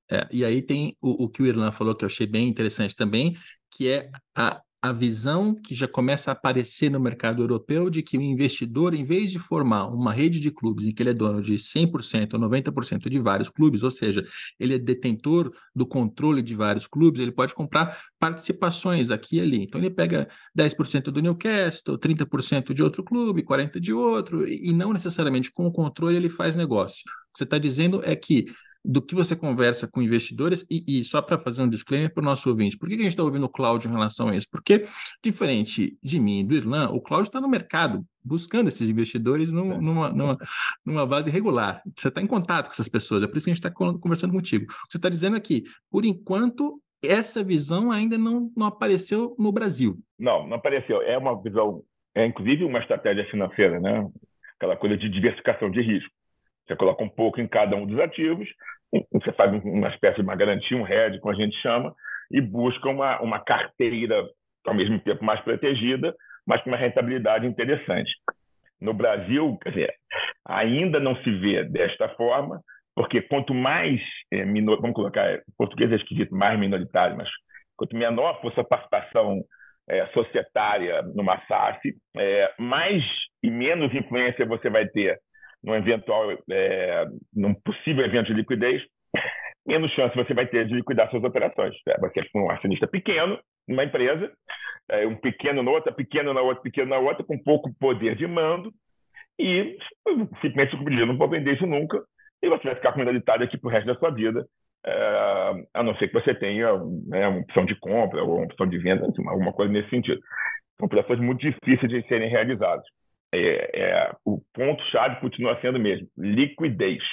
É, e aí tem o, o, que o Irlan falou, que eu achei bem interessante também, que é a, a visão que já começa a aparecer no mercado europeu de que o investidor, em vez de formar uma rede de clubes em que ele é dono de 100% ou 90% de vários clubes, ou seja, ele é detentor do controle de vários clubes, ele pode comprar participações aqui e ali. Então ele pega 10% do Newcastle, 30% de outro clube, 40% de outro, e não necessariamente com o controle ele faz negócio. O que você está dizendo é que do que você conversa com investidores, e, e só para fazer um disclaimer para o nosso ouvinte, por que, que a gente está ouvindo o Cláudio em relação a isso? Porque, diferente de mim e do Irlan, o Cláudio está no mercado buscando esses investidores num, é. numa, numa, numa base regular. Você está em contato com essas pessoas, é por isso que a gente está conversando contigo. O que você está dizendo aqui, por enquanto, essa visão ainda não, não apareceu no Brasil. Não, não apareceu. É uma visão, é inclusive uma estratégia financeira, né? Aquela coisa de diversificação de risco. Você coloca um pouco em cada um dos ativos você faz uma espécie de uma garantia, um hedge, como a gente chama, e busca uma, uma carteira, ao mesmo tempo, mais protegida, mas com uma rentabilidade interessante. No Brasil, quer dizer, ainda não se vê desta forma, porque quanto mais, é, minor, vamos colocar, em português é esquisito, mais minoritário, mas quanto menor for a participação é, societária numa SAF, mais e menos influência você vai ter num eventual, é, num possível evento de liquidez, [LAUGHS] menos chance você vai ter de liquidar suas operações. É, você é um acionista pequeno numa empresa, é, um pequeno na outra, pequeno na outra, pequeno na outra, com pouco poder de mando, e simplesmente se não vou vender isso nunca, e você vai ficar com minoritário aqui para o resto da sua vida, é, a não ser que você tenha né, uma opção de compra ou uma opção de venda, alguma coisa nesse sentido. São operações muito difíceis de serem realizadas é, é, o ponto-chave continua sendo mesmo liquidez.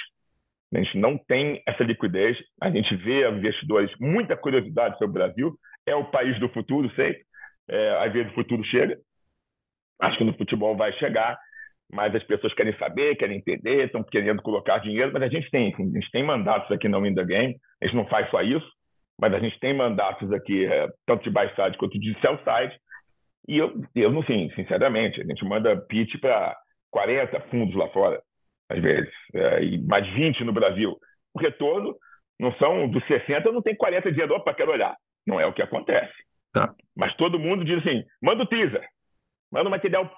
A gente não tem essa liquidez, a gente vê investidores, muita curiosidade sobre o Brasil, é o país do futuro, sei. É, às vezes o futuro chega, acho que no futebol vai chegar, mas as pessoas querem saber, querem entender, estão querendo colocar dinheiro, mas a gente tem, a gente tem mandatos aqui no Win Game, a gente não faz só isso, mas a gente tem mandatos aqui, é, tanto de buy side quanto de sell side, e eu, eu não sei, sinceramente, a gente manda pitch para 40 fundos lá fora, às vezes, é, e mais 20 no Brasil. O retorno não são dos 60, não tem 40 dias, opa, quero olhar. Não é o que acontece. Tá. Mas todo mundo diz assim: manda o teaser, manda o material,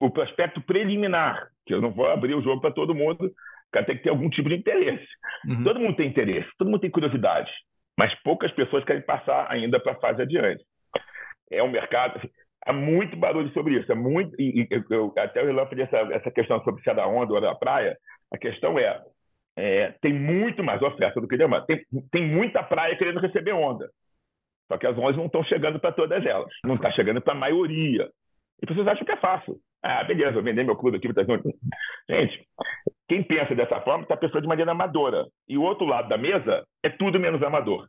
o prospecto preliminar, que eu não vou abrir o jogo para todo mundo, cara tem que ter algum tipo de interesse. Uhum. Todo mundo tem interesse, todo mundo tem curiosidade, mas poucas pessoas querem passar ainda para a fase adiante. É um mercado. Há muito barulho sobre isso. É muito, e, e eu, até o Ilan fez essa, essa questão sobre se é da onda ou da praia. A questão é, é, tem muito mais oferta do que demanda. Tem, tem muita praia querendo receber onda. Só que as ondas não estão chegando para todas elas. Não está chegando para a maioria. E vocês acham que é fácil. Ah, beleza, vou vender meu clube aqui. Gente, quem pensa dessa forma está pensando de maneira amadora. E o outro lado da mesa é tudo menos amador.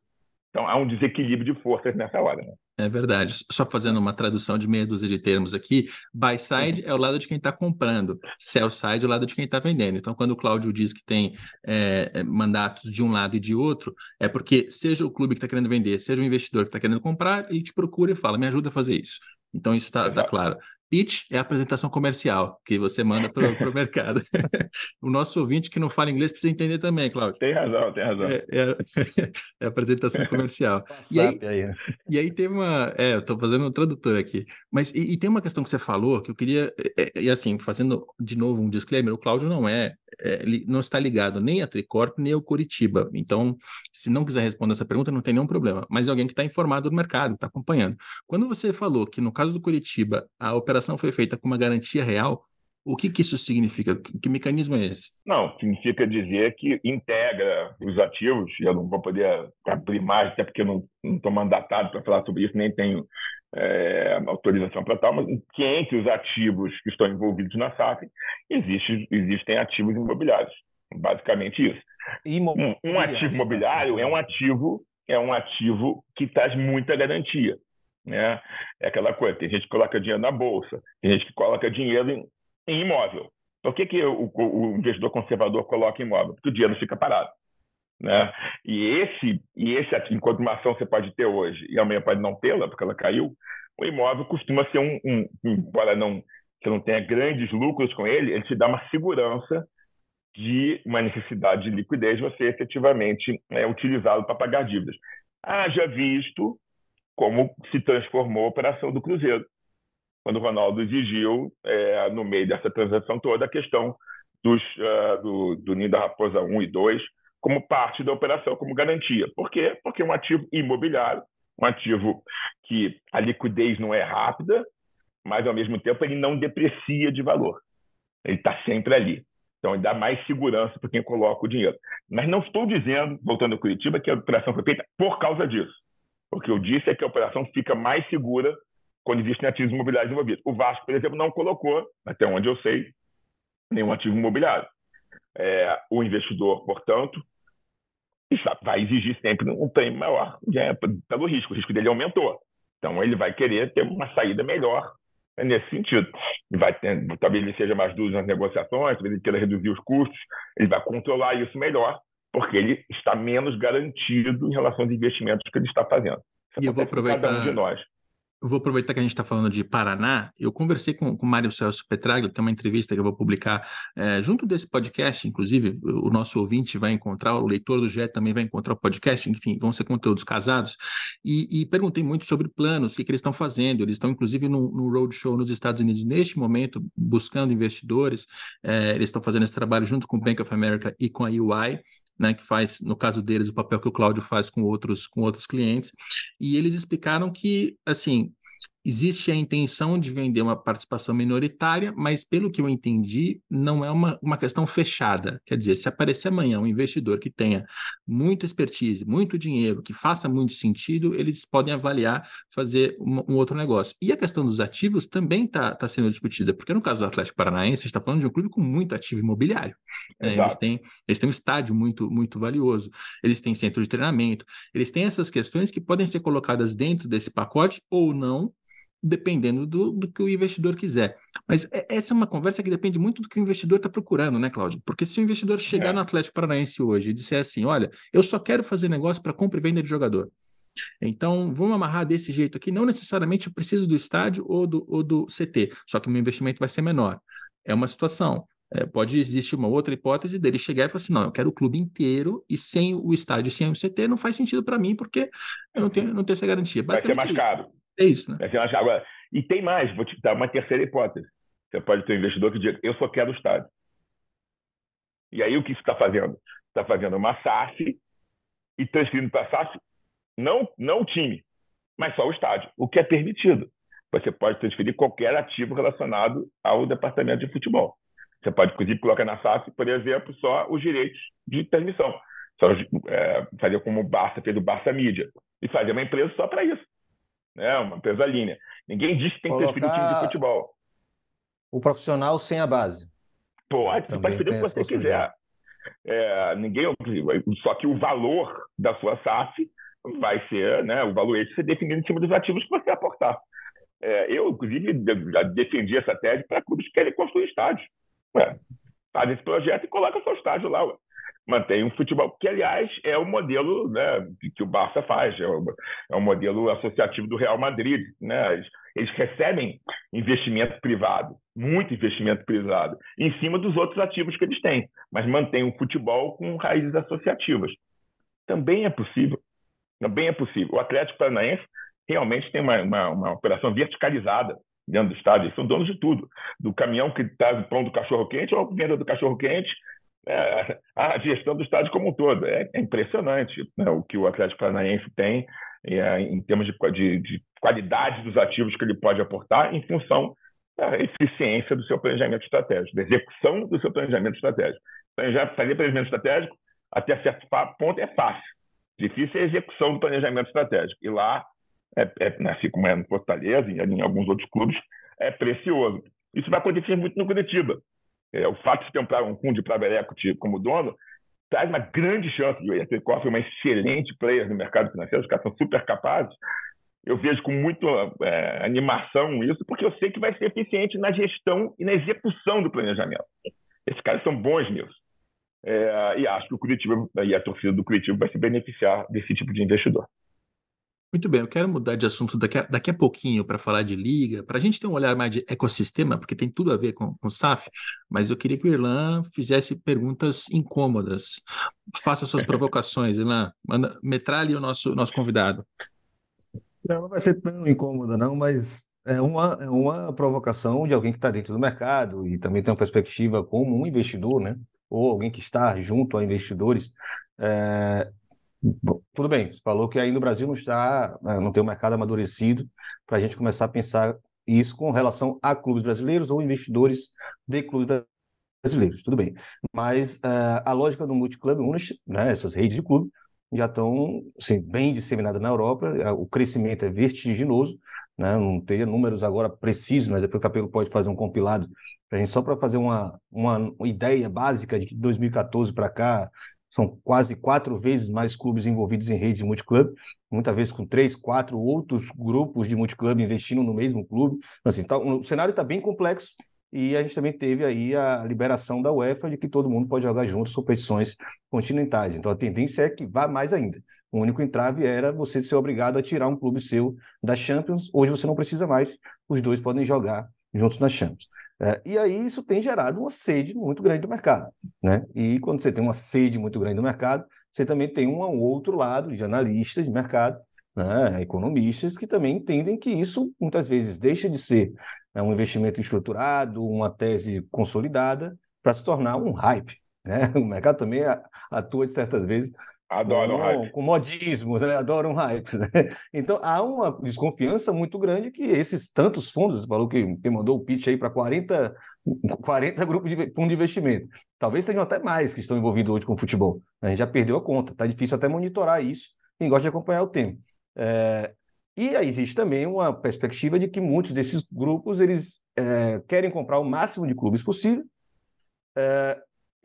Então há um desequilíbrio de forças nessa hora. Né? É verdade. Só fazendo uma tradução de meia dúzia de termos aqui, buy side é o lado de quem está comprando, sell side é o lado de quem está vendendo. Então, quando o Cláudio diz que tem é, é, mandatos de um lado e de outro, é porque seja o clube que está querendo vender, seja o investidor que está querendo comprar, ele te procura e fala, me ajuda a fazer isso. Então, isso está tá claro. Pitch é a apresentação comercial que você manda para o [LAUGHS] mercado. o nosso ouvinte que não fala inglês precisa entender também, Cláudio. Tem razão, tem razão. É, é, [LAUGHS] é a apresentação [LAUGHS] comercial. e, aí, aí. e aí tem uma. É, eu estou fazendo um tradutor aqui. Mas e, e, tem uma questão que você falou que eu queria. É, e assim, fazendo de novo um disclaimer, o Cláudio não é é, não está ligado nem a Tricorp nem ao Curitiba. Então, se não quiser responder essa pergunta, não tem nenhum problema. Mas é alguém que está informado do mercado, está acompanhando. Quando você falou que no caso do Curitiba a operação foi feita com uma garantia real, o que, que isso significa? Que, que, mecanismo é esse? Não, significa dizer que integra os ativos, eu não vou poder abrir mais, até porque eu não estou mandatado para falar sobre isso, nem tenho é, autorização para tal, mas que entre os ativos que estão envolvidos na SAF existe, existem ativos imobiliários. Basicamente isso. Um, um ativo imobiliário é um ativo é um ativo que traz muita garantia. Né? É aquela coisa, tem gente que coloca dinheiro na bolsa, tem gente que coloca dinheiro em, em imóvel. Por que, que o, o, investidor conservador coloca imóvel? Porque o dinheiro fica parado. Né? E esse, e esse enquanto uma ação você pode ter hoje e amanhã pode não tê-la, porque ela caiu, o imóvel costuma ser um, um, embora não você não tenha grandes lucros com ele, ele te dá uma segurança de uma necessidade de liquidez você efetivamente é, utilizá-lo para pagar dívidas. Haja visto como se transformou a operação do Cruzeiro, quando o Ronaldo exigiu, é, no meio dessa transação toda, a questão dos, uh, do, do Ninho da Raposa 1 e 2 como parte da operação, como garantia. Por quê? Porque um ativo imobiliário, um ativo que a liquidez não é rápida, mas, ao mesmo tempo, ele não deprecia de valor. Ele está sempre ali. Então, ele dá mais segurança para quem coloca o dinheiro. Mas não estou dizendo, voltando ao Curitiba, que a operação foi feita por causa disso. O que eu disse é que a operação fica mais segura quando existem ativos imobiliários envolvidos. O Vasco, por exemplo, não colocou, até onde eu sei, nenhum ativo imobiliário. É, o investidor, portanto, vai exigir sempre um prêmio maior né, pelo risco. O risco dele aumentou. Então, ele vai querer ter uma saída melhor nesse sentido. Vai ter, talvez ele seja mais duro nas negociações, talvez ele queira reduzir os custos, ele vai controlar isso melhor, porque ele está menos garantido em relação aos investimentos que ele está fazendo. Isso e eu vou aproveitar. Cada um de nós. Eu vou aproveitar que a gente está falando de Paraná. Eu conversei com, com o Mário Celso Petraglia, tem uma entrevista que eu vou publicar é, junto desse podcast, inclusive o nosso ouvinte vai encontrar, o leitor do GE também vai encontrar o podcast, enfim, vão ser conteúdos casados. E, e perguntei muito sobre planos, o que, que eles estão fazendo. Eles estão, inclusive, no, no roadshow nos Estados Unidos neste momento, buscando investidores. É, eles estão fazendo esse trabalho junto com o Bank of America e com a UI né, que faz, no caso deles, o papel que o Cláudio faz com outros, com outros clientes, e eles explicaram que, assim, existe a intenção de vender uma participação minoritária, mas pelo que eu entendi, não é uma, uma questão fechada. Quer dizer, se aparecer amanhã um investidor que tenha muita expertise, muito dinheiro, que faça muito sentido, eles podem avaliar fazer um, um outro negócio. E a questão dos ativos também está tá sendo discutida, porque no caso do Atlético Paranaense, a gente está falando de um clube com muito ativo imobiliário. Né? Eles, têm, eles têm um estádio muito, muito valioso, eles têm centro de treinamento, eles têm essas questões que podem ser colocadas dentro desse pacote ou não, dependendo do, do que o investidor quiser. Mas é, essa é uma conversa que depende muito do que o investidor está procurando, né, Cláudio? Porque se o investidor chegar é. no Atlético Paranaense hoje e disser assim: olha, eu só quero fazer negócio para compra e venda de jogador. Então, vamos amarrar desse jeito aqui. Não necessariamente eu preciso do estádio ou do, ou do CT, só que o meu investimento vai ser menor. É uma situação. É, pode existir uma outra hipótese dele chegar e falar assim: não, eu quero o clube inteiro e sem o estádio, sem o CT, não faz sentido para mim, porque eu não tenho, não tenho essa garantia. Vai ser mais caro. É isso, né? É assim, agora, e tem mais, vou te dar uma terceira hipótese. Você pode ter um investidor que diga, eu só quero o estádio. E aí o que isso está fazendo? Está fazendo uma SAF e transferindo para a SAF não, não o time, mas só o estádio, o que é permitido. Você pode transferir qualquer ativo relacionado ao departamento de futebol. Você pode, inclusive, colocar na SAF, por exemplo, só os direitos de transmissão. Só, é, fazer como o Barça fez o Barça Mídia. E fazer uma empresa só para isso né? uma empresa linha. Ninguém diz que tem que transferir o time de futebol. O profissional sem a base. Pode, você pode pedir o que você quiser. É, ninguém, só que o valor da sua SAF vai ser, né, o valor esse ser definido em cima dos ativos que você aportar. É, eu, inclusive, já defendi essa tese para clubes que querem construir estádios. Ué, faz esse projeto e coloca seu estádio lá. Ué mantém um futebol, que aliás é o modelo né, que o Barça faz, é o, é o modelo associativo do Real Madrid. Né? Eles, eles, recebem investimento privado, muito investimento privado, em cima dos outros ativos que eles têm, mas mantém o futebol com raízes associativas. Também é possível. Também é possível. O Atlético Paranaense realmente tem uma, uma, uma operação verticalizada dentro do estádio. Eles são donos de tudo. Do caminhão que traz o pão do cachorro-quente ou a venda do cachorro-quente é, a gestão do estádio como um todo. É, é impressionante né, o que o Atlético Paranaense tem é, em termos de, de, de, qualidade dos ativos que ele pode aportar em função da eficiência do seu planejamento estratégico, da execução do seu planejamento estratégico. Então, já fazer planejamento estratégico, até certo ponto, é fácil. Difícil é a execução do planejamento estratégico. E lá, é, é, assim como é no Fortaleza e em alguns outros clubes, é precioso. Isso vai acontecer muito no Curitiba. É, o fato de ter um fundo de private equity como dono traz uma grande chance de o Electric é uma excelente player no mercado financeiro, os caras são super capazes. Eu vejo com muita é, animação isso, porque eu sei que vai ser eficiente na gestão e na execução do planejamento. Esses caras são bons nisso. é, e acho que o Curitiba e a torcida do Curitiba vai se beneficiar desse tipo de investidor. Muito bem, eu quero mudar de assunto daqui a, daqui a pouquinho para falar de liga, para a gente ter um olhar mais de ecossistema, porque tem tudo a ver com, o SAF, mas eu queria que o Irlan fizesse perguntas incômodas. Faça suas provocações, Irlan. Manda, metralhe o nosso, nosso convidado. Não, não vai ser tão incômoda, não, mas é uma, é uma provocação de alguém que está dentro do mercado e também tem uma perspectiva como um investidor, né? Ou alguém que está junto a investidores. É, Tudo bem, você falou que aí no Brasil não está, né, não tem um mercado amadurecido para a gente começar a pensar isso com relação a clubes brasileiros ou investidores de clubes brasileiros, tudo bem. Mas uh, a lógica do multiclub, né, essas redes de clube, já estão assim, bem disseminadas na Europa, o crescimento é vertiginoso, né, não teria números agora precisos, mas depois o Capelo pode fazer um compilado para a gente, só para fazer uma, uma ideia básica de que de 2014 para cá, são quase quatro vezes mais clubes envolvidos em rede de multiclub, muitas vezes com três, quatro outros grupos de multiclub investindo no mesmo clube. Então, assim, tá, o cenário está bem complexo e a gente também teve aí a liberação da UEFA de que todo mundo pode jogar juntos competições continentais. Então a tendência é que vá mais ainda. O único entrave era você ser obrigado a tirar um clube seu da Champions. Hoje você não precisa mais, os dois podem jogar juntos na Champions. É, e aí isso tem gerado uma sede muito grande do mercado. Né? E quando você tem uma sede muito grande do mercado, você também tem um outro lado de analistas de mercado, né? economistas, que também entendem que isso muitas vezes deixa de ser né, um investimento estruturado, uma tese consolidada, para se tornar um hype. Né? [LAUGHS] O mercado também atua de certas vezes Adoram com, hype. Com modismos, né? adoram hype. Né? [LAUGHS] Então há uma desconfiança muito grande que esses tantos fundos, você falou que, que mandou o pitch aí para 40, 40 grupos de fundo de investimento. Talvez sejam até mais que estão envolvidos hoje com o futebol. A gente já perdeu a conta, está difícil até monitorar isso, quem gosta de acompanhar o tema. É, e existe também uma perspectiva de que muitos desses grupos eles é, querem comprar o máximo de clubes possível, é,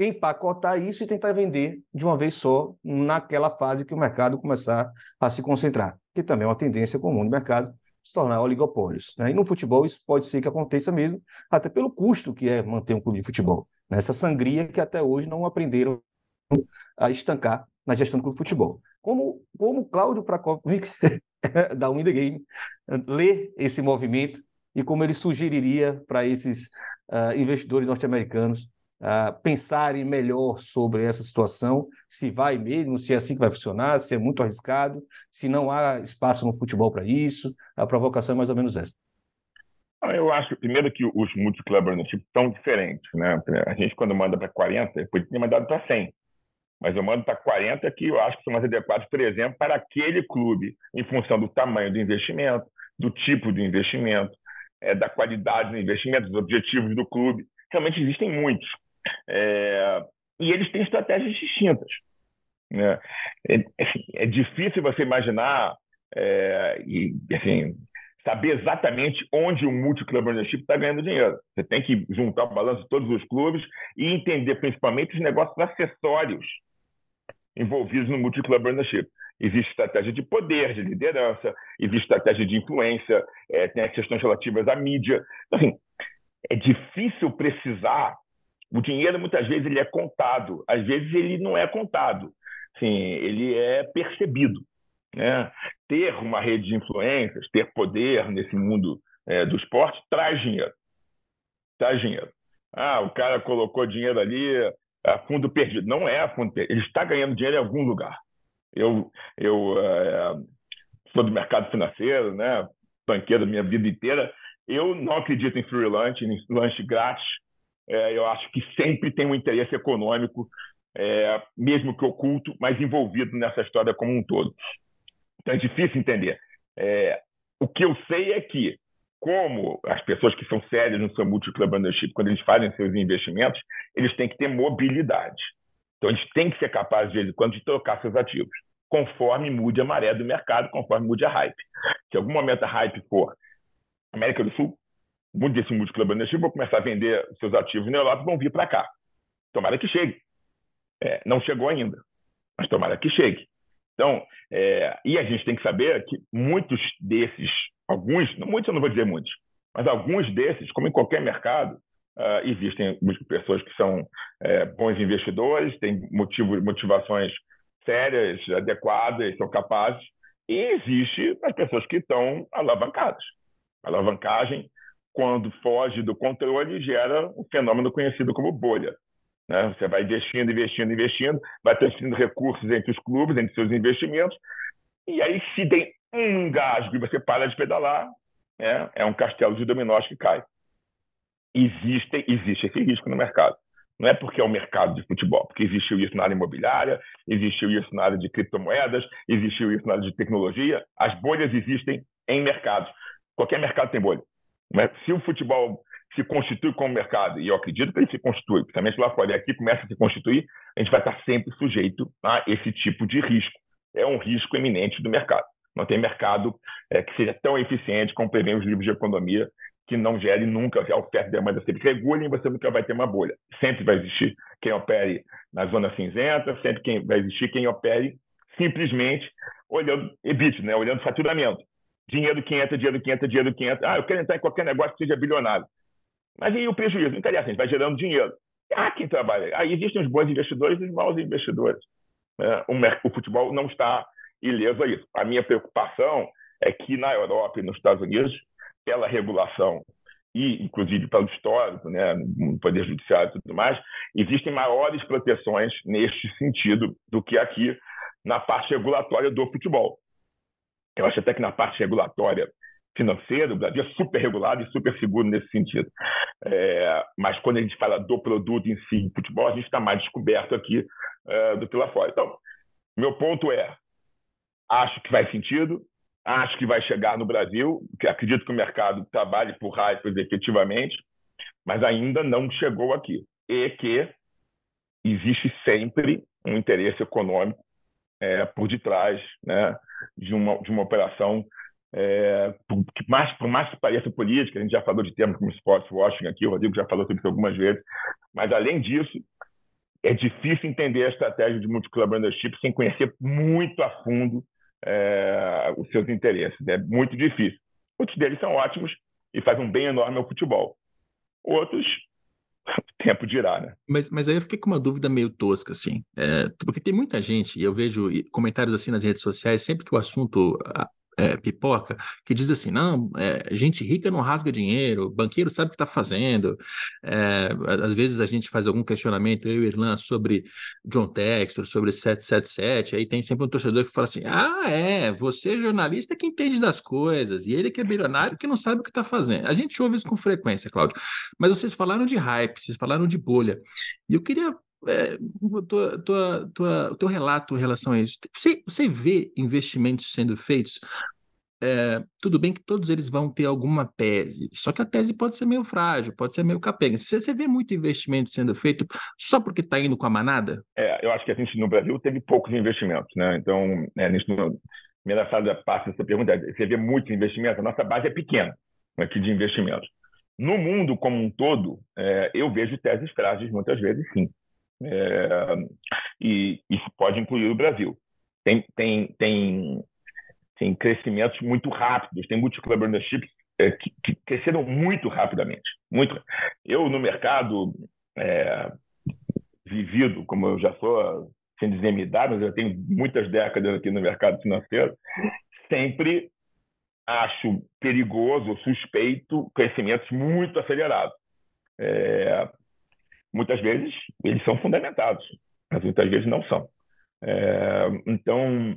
empacotar isso e tentar vender de uma vez só naquela fase que o mercado começar a se concentrar, que também é uma tendência comum do mercado, se tornar oligopólios. Né? E no futebol isso pode ser que aconteça mesmo, até pelo custo que é manter um clube de futebol. Né? Essa sangria que até hoje não aprenderam a estancar na gestão do clube de futebol. Como, como Cláudio Prakovic, [LAUGHS] da Win the Game, lê esse movimento e como ele sugeriria para esses uh, investidores norte-americanos uh, pensarem melhor sobre essa situação, se vai mesmo, se é assim que vai funcionar, se é muito arriscado, se não há espaço no futebol para isso. A provocação é mais ou menos essa. Eu acho, primeiro, que os multiclubers no tipo são diferentes. Né? A gente, quando manda para 40, podia ter mandado para 100. Mas eu mando para 40 que eu acho que são mais adequados, por exemplo, para aquele clube, em função do tamanho do investimento, do tipo de investimento, é, da qualidade do investimento, dos objetivos do clube. Realmente existem muitos. É, e eles têm estratégias distintas. Né? É, assim, é difícil você imaginar é, e assim, saber exatamente onde o multi-club ownership está ganhando dinheiro. Você tem que juntar o balanço de todos os clubes e entender principalmente os negócios acessórios envolvidos no multi-club ownership. Existe estratégia de poder, de liderança, existe estratégia de influência, é, tem as questões relativas à mídia. Então, assim, é difícil precisar o dinheiro muitas vezes ele é contado, às vezes ele não é contado, sim, ele é percebido. Né? Ter uma rede de influências, ter poder nesse mundo é, do esporte traz dinheiro, traz dinheiro. Ah, o cara colocou dinheiro ali, a fundo perdido. Não é a fundo perdido, ele está ganhando dinheiro em algum lugar. Eu, eu é, sou do mercado financeiro, né? banqueiro minha vida inteira. Eu não acredito em free lunch, em lanche grátis é, eu acho que sempre tem um interesse econômico, é, mesmo que oculto, mas envolvido nessa história como um todo. Então é difícil entender. É, o que eu sei é que, como as pessoas que são sérias no seu multi-club ownership, quando eles fazem seus investimentos, eles têm que ter mobilidade. Então, eles têm que ser capazes, de vez em quando, de trocar seus ativos, conforme mude a maré do mercado, conforme mude a hype. Se algum momento a hype for América do Sul, muito desse multiclub ownership vão começar a vender seus ativos na Europa e vão vir para cá. Tomara que chegue. É, não chegou ainda, mas tomara que chegue. Então, é, e a gente tem que saber que muitos desses, alguns, muitos eu não vou dizer muitos, mas alguns desses, como em qualquer mercado, Uh, existem pessoas que são é, bons investidores, têm motivo, motivações sérias, adequadas, são capazes, e existe as pessoas que estão alavancadas. Alavancagem, quando foge do controle, gera um fenômeno conhecido como bolha. Né? Você vai investindo, investindo, investindo, vai transferindo recursos entre os clubes, entre seus investimentos, e aí se tem um engasgo e você para de pedalar, né? é um castelo de dominós que cai. Existe, existe esse risco no mercado. Não é porque é o mercado de futebol, porque existiu isso na área imobiliária, existiu isso na área de criptomoedas, existiu isso na área de tecnologia. As bolhas existem em mercados. Qualquer mercado tem bolha. Se o futebol se constitui como mercado, e eu acredito que ele se constitui, principalmente lá fora, e aqui começa a se constituir, a gente vai estar sempre sujeito a esse tipo de risco. É um risco eminente do mercado. Não tem mercado é, que seja tão eficiente como prevê os livros de economia, que não gere nunca a oferta e demanda sempre regulem, você nunca vai ter uma bolha. Sempre vai existir quem opere na zona cinzenta, sempre quem, vai existir quem opere simplesmente olhando EBIT, né? olhando faturamento. Dinheiro que entra, dinheiro que entra, dinheiro que entra. Ah, eu quero entrar em qualquer negócio que seja bilionário. Mas e o prejuízo? Não interessa, a gente vai gerando dinheiro. Ah, quem trabalha? Aí existem os bons investidores e os maus investidores. É, o, futebol não está ileso a isso. A minha preocupação é que na Europa e nos Estados Unidos, pela regulação e, inclusive, pelo histórico, né, no Poder Judiciário e tudo mais, existem maiores proteções neste sentido do que aqui na parte regulatória do futebol. Eu acho até que na parte regulatória financeiro, o Brasil é super regulado e super seguro nesse sentido. É, mas quando a gente fala do produto em si, futebol, a gente está mais descoberto aqui é, do que lá fora. Então, meu ponto é, acho que faz sentido, acho que vai chegar no Brasil, que acredito que o mercado trabalhe por hypes efetivamente, mas ainda não chegou aqui. E que existe sempre um interesse econômico é, por detrás né, de, uma, de uma operação é, por, mais, por mais que pareça política, a gente já falou de termos como sports washing aqui, o Rodrigo já falou sobre isso algumas vezes, mas além disso, é difícil entender a estratégia de multi-club ownership sem conhecer muito a fundo é, os seus interesses. É muito difícil. Muitos deles são ótimos e fazem um bem enorme ao futebol. Outros, [LAUGHS] tempo dirá, né? Mas, mas aí eu fiquei com uma dúvida meio tosca, assim. É, porque tem muita gente, e eu vejo comentários assim nas redes sociais, sempre que o assunto é, pipoca, que diz assim: não, é, gente rica não rasga dinheiro, banqueiro sabe o que está fazendo. É, às vezes a gente faz algum questionamento, eu e Irlan, sobre John Textor, sobre 777, aí tem sempre um torcedor que fala assim: ah, é, você é jornalista que entende das coisas, e ele que é bilionário que não sabe o que está fazendo. A gente ouve isso com frequência, Cláudio. Mas vocês falaram de hype, vocês falaram de bolha. E eu queria é, tua, tua, o teu relato em relação a isso. Você, você vê investimentos sendo feitos? É, tudo bem que todos eles vão ter alguma tese, só que a tese pode ser meio frágil, pode ser meio capenga. Você, você vê muito investimento sendo feito só porque está indo com a manada? É, eu acho que a gente no Brasil teve poucos investimentos, né? Então, é, nisso, primeira fase parte dessa pergunta, você vê muito investimento, a nossa base é pequena aqui de investimentos. No mundo como um todo, é, eu vejo teses frágeis muitas vezes, sim. É, e isso pode incluir o Brasil. Tem, tem, tem, tem crescimentos muito rápidos, tem multi-club ownerships é, que, que, cresceram muito rapidamente. Muito. Eu, no mercado é, vivido, como eu já sou, sem dizer minha idade, mas eu tenho muitas décadas aqui no mercado financeiro, sempre acho perigoso, suspeito, crescimentos muito acelerados. É, muitas vezes eles são fundamentados, mas muitas vezes não são. É, então,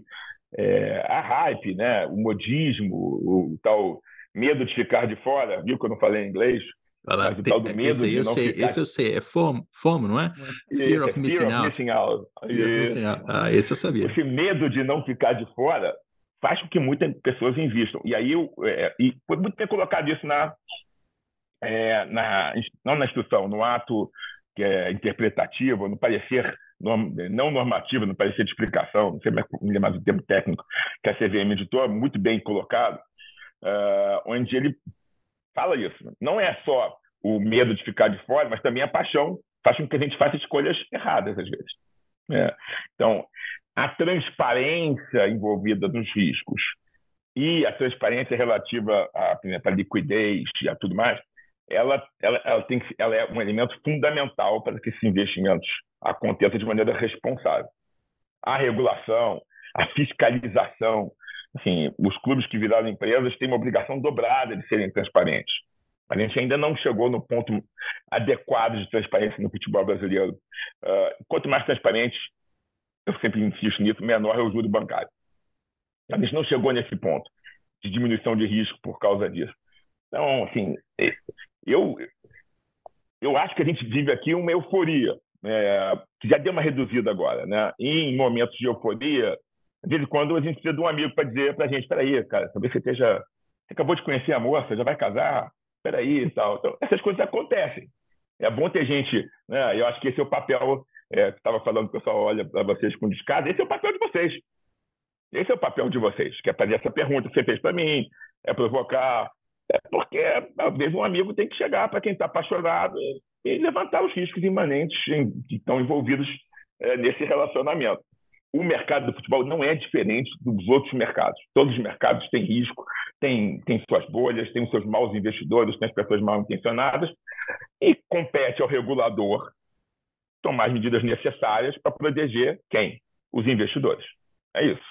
é, a hype, né, o modismo, o, tal medo de ficar de fora, viu que eu não falei em inglês? Lá, mas o tal do medo esse de eu sei, ficar... Esse eu sei, é FOMO, FOMO não é? Fear of, missing, fear out. missing out. missing out. Ah, esse eu sabia. Esse medo de não ficar de fora faz com que muitas pessoas invistam. E aí, eu, é, e foi muito bem colocado isso na, é, na, não na instrução, no ato que é interpretativa, no parecer não normativo, no parecer de explicação, não sei mais, o termo técnico, que a CVM editou, muito bem colocado, uh, onde ele fala isso. Não é só o medo de ficar de fora, mas também a paixão faz com que a gente faça escolhas erradas, às vezes. É. Então, a transparência envolvida nos riscos e a transparência relativa à, à liquidez e a tudo mais, ela, ela, ela, tem que, ela é um elemento fundamental para que esses investimentos aconteçam de maneira responsável. A regulação, a fiscalização, assim, os clubes que viraram empresas têm uma obrigação dobrada de serem transparentes. A gente ainda não chegou no ponto adequado de transparência no futebol brasileiro. Uh, quanto mais transparente, eu sempre insisto nisso, menor é o juro bancário. A gente não chegou nesse ponto de diminuição de risco por causa disso. Então, assim, eu, eu acho que a gente vive aqui uma euforia, é, que já deu uma reduzida agora. Né? Em momentos de euforia, de vez em quando a gente precisa de um amigo para dizer para a gente: peraí, cara, talvez você esteja. Você acabou de conhecer a moça, já vai casar? Peraí e tal. Então, essas coisas acontecem. É bom ter gente. Né? Eu acho que esse é o papel. É, estava falando, o pessoal olha para vocês com descaso. Esse é o papel de vocês. Esse é o papel de vocês, que é fazer essa pergunta que você fez para mim, é provocar, é porque às vezes um amigo tem que chegar para quem está apaixonado e levantar os riscos imanentes que estão envolvidos é, nesse relacionamento. O mercado do futebol não é diferente dos outros mercados. Todos os mercados têm risco, têm, têm suas bolhas, têm os seus maus investidores, têm as pessoas mal intencionadas, e compete ao regulador tomar as medidas necessárias para proteger quem? Os investidores. É isso.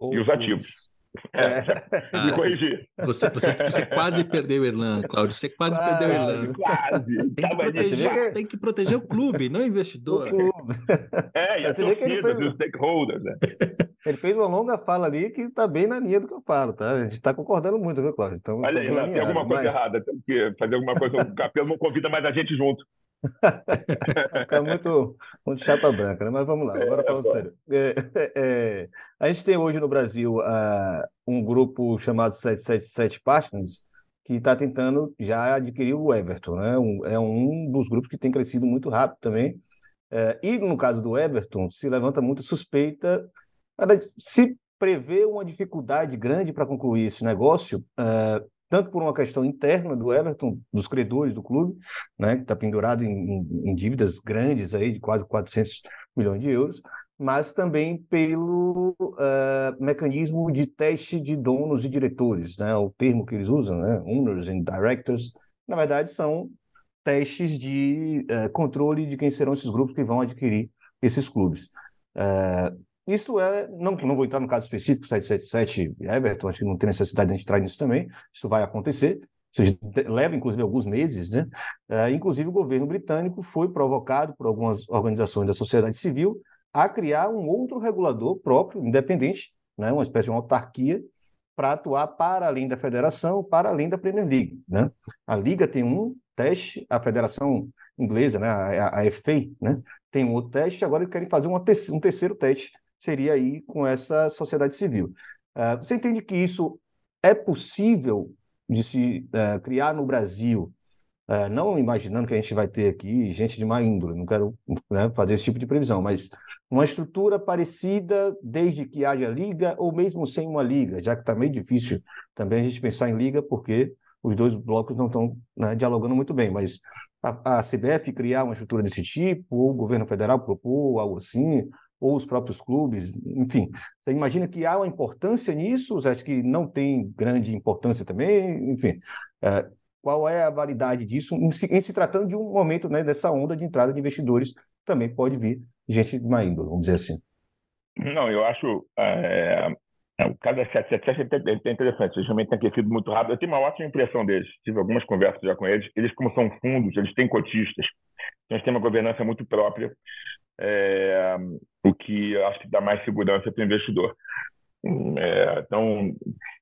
Ou e os ativos. É. Ah, Me corrigir. Você, você, você quase perdeu o Irlan, Cláudio. Você quase, quase perdeu o Irlan. Quase. Tem que, proteger, tem que proteger o clube, não o investidor. O clube. É, e a você torcida, fez... os stakeholders. Né? Ele fez uma longa fala ali que está bem na linha do que eu falo, tá? A gente está concordando muito, viu, Cláudio? Então, Olha aí, tem alguma coisa mas... errada. Tem que fazer alguma coisa. O Capelo não convida mais a gente junto. [LAUGHS] Fica muito, muito chapa branca, né? Mas vamos lá, agora é, falando sério. É, [LAUGHS] é, a gente tem hoje no Brasil uh, um grupo chamado 777 Partners que está tentando já adquirir o Everton, né? Um, é um dos grupos que tem crescido muito rápido também. Uh, e no caso do Everton, se levanta muita suspeita, se prevê uma dificuldade grande para concluir esse negócio, uh, tanto por uma questão interna do Everton, dos credores do clube, né, que está pendurado em, em, dívidas grandes aí de quase 400 milhões de euros, mas também pelo uh, mecanismo de teste de donos e diretores, né, o termo que eles usam, né, owners and directors, na verdade são testes de uh, controle de quem serão esses grupos que vão adquirir esses clubes. Uh, isso é, não, não vou entrar no caso específico, 777 Everton, acho que não tem necessidade de entrar nisso também, isso vai acontecer, leva inclusive alguns meses, né? Uh, inclusive o governo britânico foi provocado por algumas organizações da sociedade civil a criar um outro regulador próprio, independente, né? uma espécie de uma autarquia, para atuar para além da federação, para além da Premier League. Né? A Liga tem um teste, a Federação Inglesa, né? a, a, a FA, né? tem um outro teste, agora eles querem fazer uma um terceiro teste seria aí com essa sociedade civil. Uh, você entende que isso é possível de se uh, criar no Brasil, uh, não imaginando que a gente vai ter aqui gente de má índole, não quero né, fazer esse tipo de previsão, mas uma estrutura parecida desde que haja liga ou mesmo sem uma liga, já que está meio difícil também a gente pensar em liga, porque os dois blocos não estão né, dialogando muito bem, mas a, a CBF criar uma estrutura desse tipo, ou o governo federal propor algo assim, ou os próprios clubes, enfim. Você imagina que há uma importância nisso? Você acha que não tem grande importância também? Enfim, é, qual é a validade disso em se, em se, tratando de um momento né, dessa onda de entrada de investidores? Também pode vir gente de má índole, vamos dizer assim. Não, eu acho é, é o caso da 777 é interessante, eles realmente têm crescido muito rápido. Eu tenho uma ótima impressão deles, tive algumas conversas já com eles. Eles, como são fundos, eles têm cotistas, então eles têm uma governança muito própria é, o que acho que dá mais segurança para o investidor. É, então,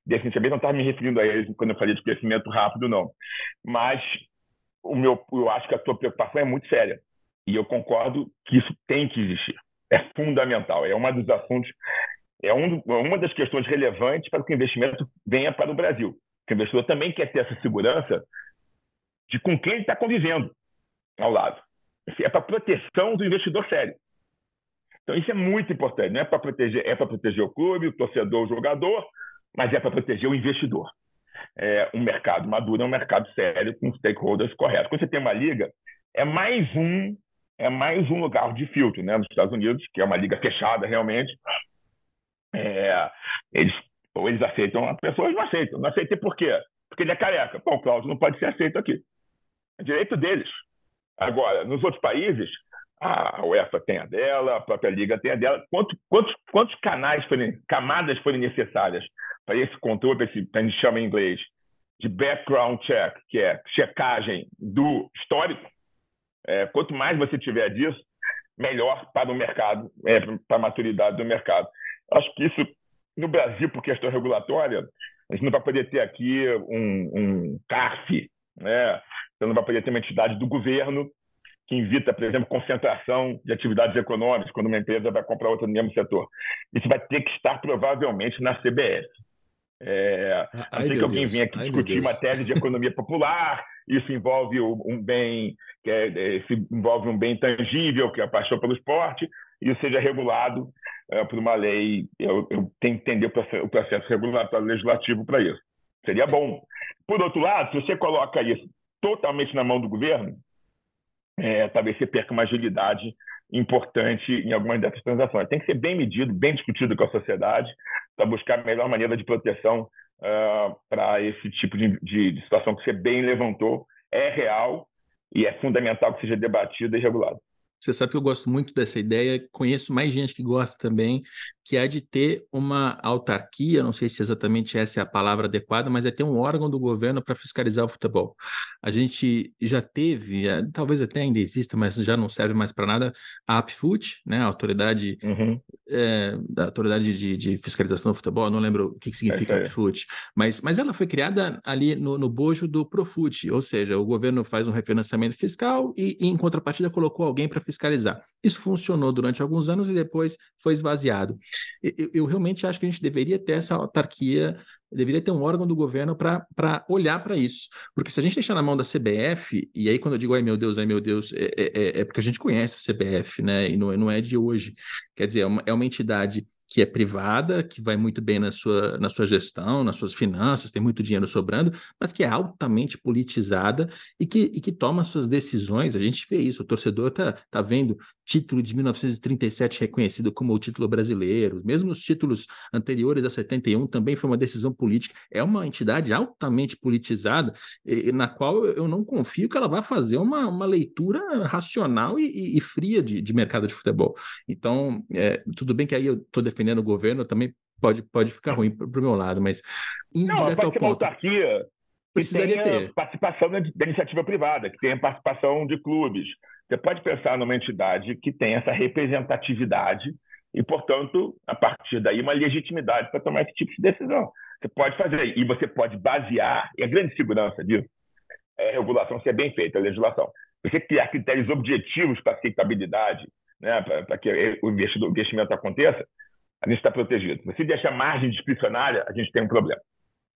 definitivamente não estava me referindo a eles quando eu falei de crescimento rápido, não. Mas o meu, eu acho que a tua preocupação é muito séria. E eu concordo que isso tem que existir. É fundamental. É uma dos assuntos, é um, uma das questões relevantes para que o investimento venha para o Brasil. Porque o investidor também quer ter essa segurança de com quem ele está convivendo ao lado é para proteção do investidor sério. Então, isso é muito importante. Não é para proteger, é para proteger o clube, o torcedor, o jogador, mas é para proteger o investidor. É, um mercado maduro é um mercado sério com stakeholders corretos. Quando você tem uma liga, é mais um é mais um lugar de filtro, né? Nos Estados Unidos, que é uma liga fechada realmente, é, eles ou eles aceitam, as pessoas não aceitam. Não aceitam por quê? Porque ele é careca. Bom, Cláudio não pode ser aceito aqui. É direito deles. Agora, nos outros países, a UEFA tem a dela, a própria Liga tem a dela. Quantos, quantos, quantos canais, forem, camadas forem necessárias para esse controle, para esse, a gente chama em inglês, de background check, que é checagem do histórico, é, quanto mais você tiver disso, melhor para o mercado, é, para a maturidade do mercado. Acho que isso, no Brasil, por questão regulatória, a gente não vai poder ter aqui um, um CARF, né? Você não vai poder ter uma entidade do governo que invita, por exemplo, concentração de atividades econômicas quando uma empresa vai comprar outra no mesmo setor. Isso vai ter que estar provavelmente na CBS. É, a não ser que alguém venha aqui Ai, discutir uma tese de economia [LAUGHS] popular, isso envolve um bem que é, é envolve um bem tangível, que é a paixão pelo esporte, e isso seja regulado é, por uma lei. Eu, eu, tenho que entender o processo, o processo regulatório legislativo para isso. Seria bom. Por outro lado, se você coloca isso totalmente na mão do governo, é, talvez você perca uma agilidade importante em algumas dessas transações. Tem que ser bem medido, bem discutido com a sociedade, para buscar a melhor maneira de proteção uh, para esse tipo de, de, de, situação que você bem levantou. É real e é fundamental que seja debatida e regulada. Você sabe que eu gosto muito dessa ideia, conheço mais gente que gosta também, que é de ter uma autarquia, não sei se exatamente essa é a palavra adequada, mas é ter um órgão do governo para fiscalizar o futebol. A gente já teve, é, talvez até ainda exista, mas já não serve mais para nada, a APFUT, né, a autoridade, uhum. é, da autoridade de, de, fiscalização do futebol, não lembro o que, que significa é, APFUT, mas, mas ela foi criada ali no, no bojo do Profut, ou seja, o governo faz um refinanciamento fiscal e, e em contrapartida colocou alguém para fiscalizar. Isso funcionou durante alguns anos e depois foi esvaziado. Eu, eu realmente acho que a gente deveria ter essa autarquia deveria ter um órgão do governo para olhar para isso. Porque se a gente deixar na mão da CBF, e aí quando eu digo ai meu Deus, ai meu Deus, é, é, é, é porque a gente conhece a CBF, né? E não, é, não é de hoje. Quer dizer, é uma, é uma entidade que é privada, que vai muito bem na sua, na sua gestão, nas suas finanças, tem muito dinheiro sobrando, mas que é altamente politizada e que, e que toma suas decisões. A gente vê isso, o torcedor está tá vendo título de 1937 reconhecido como o título brasileiro, mesmo os títulos anteriores a 71 também foi uma decisão política. É uma entidade altamente politizada, na qual eu não confio que ela vá fazer uma, uma leitura racional e, e, e fria de, de mercado de futebol. Então, é, tudo bem que aí eu estou defendendo defendendo o governo também pode, pode ficar ruim para o meu lado, mas não, direto ao ponto. autarquia precisaria ter participação da, da, iniciativa privada, que tenha participação de clubes. Você pode pensar numa entidade que tem essa representatividade e, portanto, a partir daí, uma legitimidade para tomar esse tipo de decisão. Você pode fazer, e você pode basear, e a grande segurança disso é a regulação ser bem feita, a legislação. Você criar critérios objetivos para aceitabilidade, né, para que o investimento aconteça, a gente está protegido. Se deixar margem discricionária, a gente tem um problema.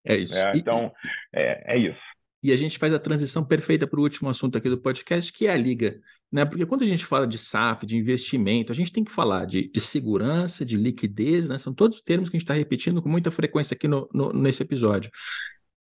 É isso. É, então, e, é, é isso. E a gente faz a transição perfeita para o último assunto aqui do podcast, que é a liga. Né? Porque quando a gente fala de SAF, de investimento, a gente tem que falar de, de segurança, de liquidez, né? São todos termos que a gente está repetindo com muita frequência aqui no, no, nesse episódio.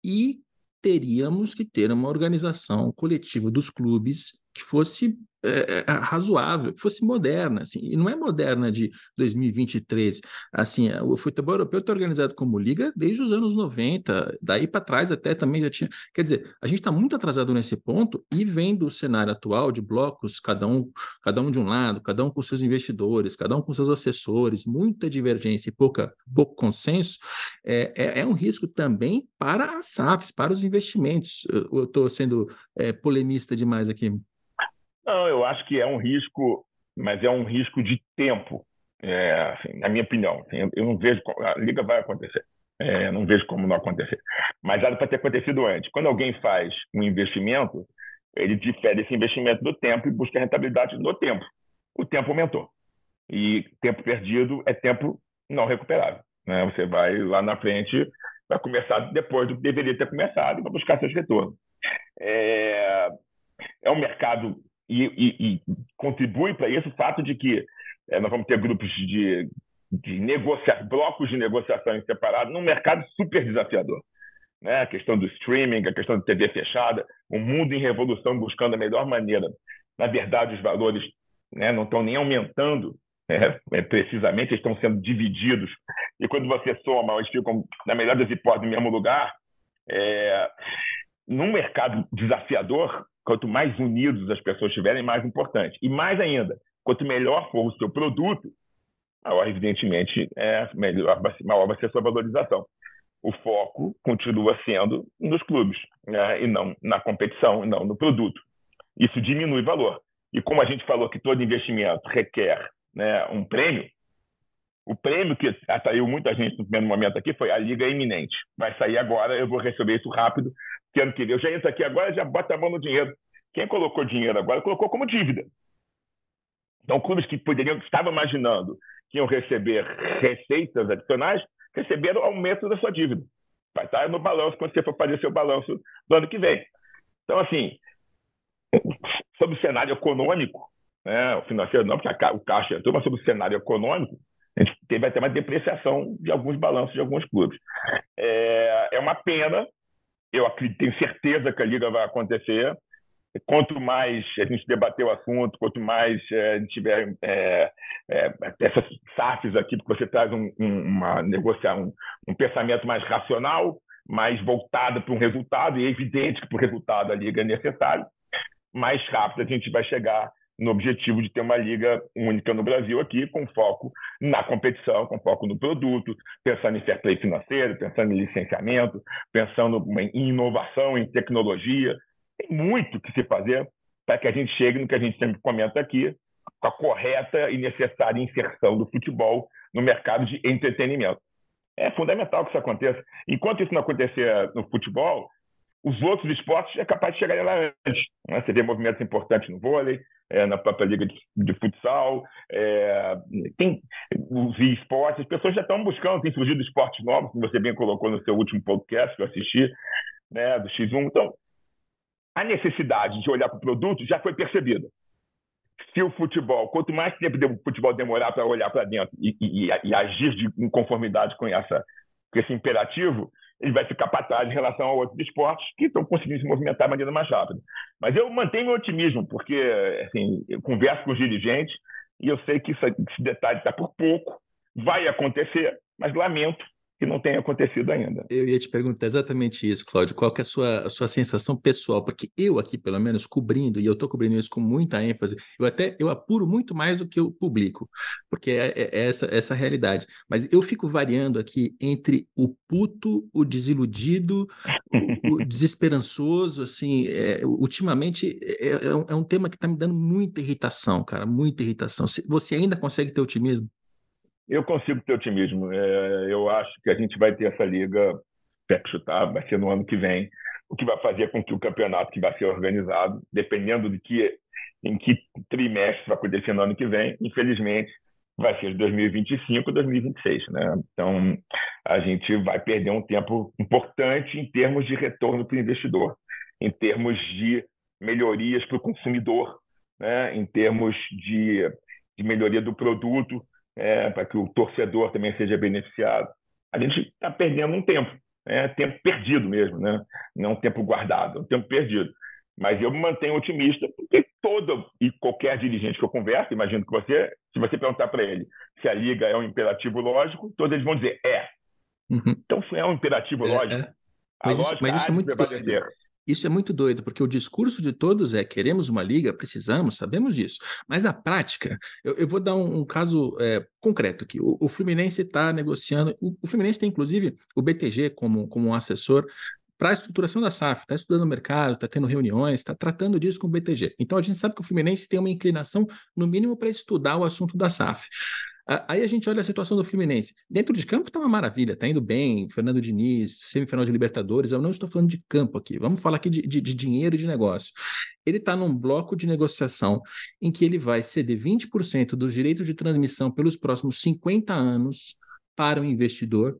E teríamos que ter uma organização coletiva dos clubes que fosse é, razoável, que fosse moderna, assim, e não é moderna de 2023, assim, é, o futebol europeu está organizado como liga desde os anos 90, daí para trás até também já tinha, quer dizer, a gente está muito atrasado nesse ponto e vendo o cenário atual de blocos, cada um, cada um de um lado, cada um com seus investidores, cada um com seus assessores, muita divergência e pouca, pouco consenso, é, é, é um risco também para as SAFs, para os investimentos. Eu estou sendo é, polemista demais aqui. Não, eu acho que é um risco, mas é um risco de tempo, é, assim, na minha opinião. Assim, eu, não vejo a liga vai acontecer. É, não vejo como não acontecer. Mas era para ter acontecido antes. Quando alguém faz um investimento, ele difere esse investimento do tempo e busca rentabilidade no tempo. O tempo aumentou. E tempo perdido é tempo não recuperável. Né? Você vai lá na frente, vai começar depois do que deveria ter começado e vai buscar seus retornos. É, é um mercado e, e, e contribui para isso o fato de que é, nós vamos ter grupos de, de blocos de negociação separados num mercado super desafiador. Né? A questão do streaming, a questão da TV fechada, o mundo em revolução buscando a melhor maneira. Na verdade, os valores né, não estão nem aumentando né? É, precisamente, eles estão sendo divididos. E quando você soma, eles ficam, na melhor das hipóteses, no mesmo lugar. É... Num mercado desafiador, quanto mais unidos as pessoas estiverem, mais importante. E mais ainda, quanto melhor for o seu produto, maior, evidentemente, é melhor, maior vai ser a sua valorização. O foco continua sendo nos clubes, né? e não na competição, não no produto. Isso diminui valor. E como a gente falou que todo investimento requer né, um prêmio, o prêmio que atraiu muita gente no primeiro momento aqui foi a Liga Iminente. Vai sair agora, eu vou receber isso rápido, que ano que vem. Eu já entro aqui agora já bota a mão no dinheiro. Quem colocou dinheiro agora colocou como dívida. Então, clubes que poderiam, que estavam imaginando que iam receber receitas adicionais, receberam aumento da sua dívida. Vai estar no balanço quando você for fazer seu balanço do ano que vem. Então, assim, sobre o cenário econômico, né, o financeiro não, porque o caixa entrou, mas sobre o cenário econômico, teve até uma depreciação de alguns balanços de alguns clubes. É, é uma pena, eu acredito, tenho certeza que a Liga vai acontecer. Quanto mais a gente debater o assunto, quanto mais é, a gente tiver é, é, essas SAFs aqui, porque você traz um, um, uma negociação, um, um pensamento mais racional, mais voltado para um resultado, e é evidente que para o resultado a Liga é necessário, mais rápido a gente vai chegar no objetivo de ter uma liga única no Brasil aqui, com foco na competição, com foco no produto, pensando em fair play financeiro, pensando em licenciamento, pensando em inovação, em tecnologia. Tem muito que se fazer para que a gente chegue no que a gente sempre comenta aqui, com a correta e necessária inserção do futebol no mercado de entretenimento. É fundamental que isso aconteça. Enquanto isso não acontecer no futebol, os outros esportes é capaz de chegar lá antes. Né? Você vê movimentos importantes no vôlei, é, na própria liga de, de futsal, é, tem os esportes, as pessoas já estão buscando, tem surgido esportes novos, como você bem colocou no seu último podcast que eu assisti, né, do X1. Então, a necessidade de olhar para o produto já foi percebida. Se o futebol, quanto mais tempo o futebol demorar para olhar para dentro e, e, e, agir de, em conformidade com, essa, com esse imperativo, ele vai ficar para trás em relação a outros esportes que estão conseguindo se movimentar de maneira mais rápida. Mas eu mantenho meu otimismo, porque assim, eu converso com os dirigentes e eu sei que esse detalhe está por pouco, vai acontecer, mas lamento que não tenha acontecido ainda. Eu ia te perguntar exatamente isso, Cláudio. Qual é a sua, a sua sensação pessoal? Porque eu aqui, pelo menos, cobrindo, e eu estou cobrindo isso com muita ênfase, eu até eu apuro muito mais do que eu publico, porque é, é, é essa, essa realidade. Mas eu fico variando aqui entre o puto, o desiludido, o, o [LAUGHS] desesperançoso, assim, é, ultimamente é, é, um, é um tema que está me dando muita irritação, cara, muita irritação. Você ainda consegue ter otimismo? Eu consigo ter otimismo. É, eu acho que a gente vai ter essa liga pé chutar, vai ser no ano que vem, o que vai fazer com que o campeonato que vai ser organizado, dependendo de que em que trimestre vai acontecer no ano que vem, infelizmente vai ser 2025 ou 2026, né? Então a gente vai perder um tempo importante em termos de retorno para o investidor, em termos de melhorias para o consumidor, né? Em termos de, de melhoria do produto é, para que o torcedor também seja beneficiado. A gente está perdendo um tempo, é tempo perdido mesmo, né? não um tempo guardado, um tempo perdido. Mas eu me mantenho otimista, porque todo e qualquer dirigente que eu converso, imagino que você, se você perguntar para ele se a liga é um imperativo lógico, todos eles vão dizer é. Uhum. Então, se é um imperativo é, lógico, é. Mas, isso, mas isso é muito isso é muito doido, porque o discurso de todos é: queremos uma liga, precisamos, sabemos disso. Mas a prática, eu, eu vou dar um, um caso é, concreto aqui. O, o Fluminense está negociando, o, o, Fluminense tem inclusive o BTG como, como um assessor para a estruturação da SAF, está estudando o mercado, está tendo reuniões, está tratando disso com o BTG. Então a gente sabe que o Fluminense tem uma inclinação, no mínimo, para estudar o assunto da SAF. Aí a gente olha a situação do Fluminense. Dentro de campo está uma maravilha, está indo bem. Fernando Diniz, semifinal de Libertadores. Eu não estou falando de campo aqui. Vamos falar aqui de, de, de dinheiro e de negócio. Ele está num bloco de negociação em que ele vai ceder 20% dos direitos de transmissão pelos próximos 50 anos para o investidor.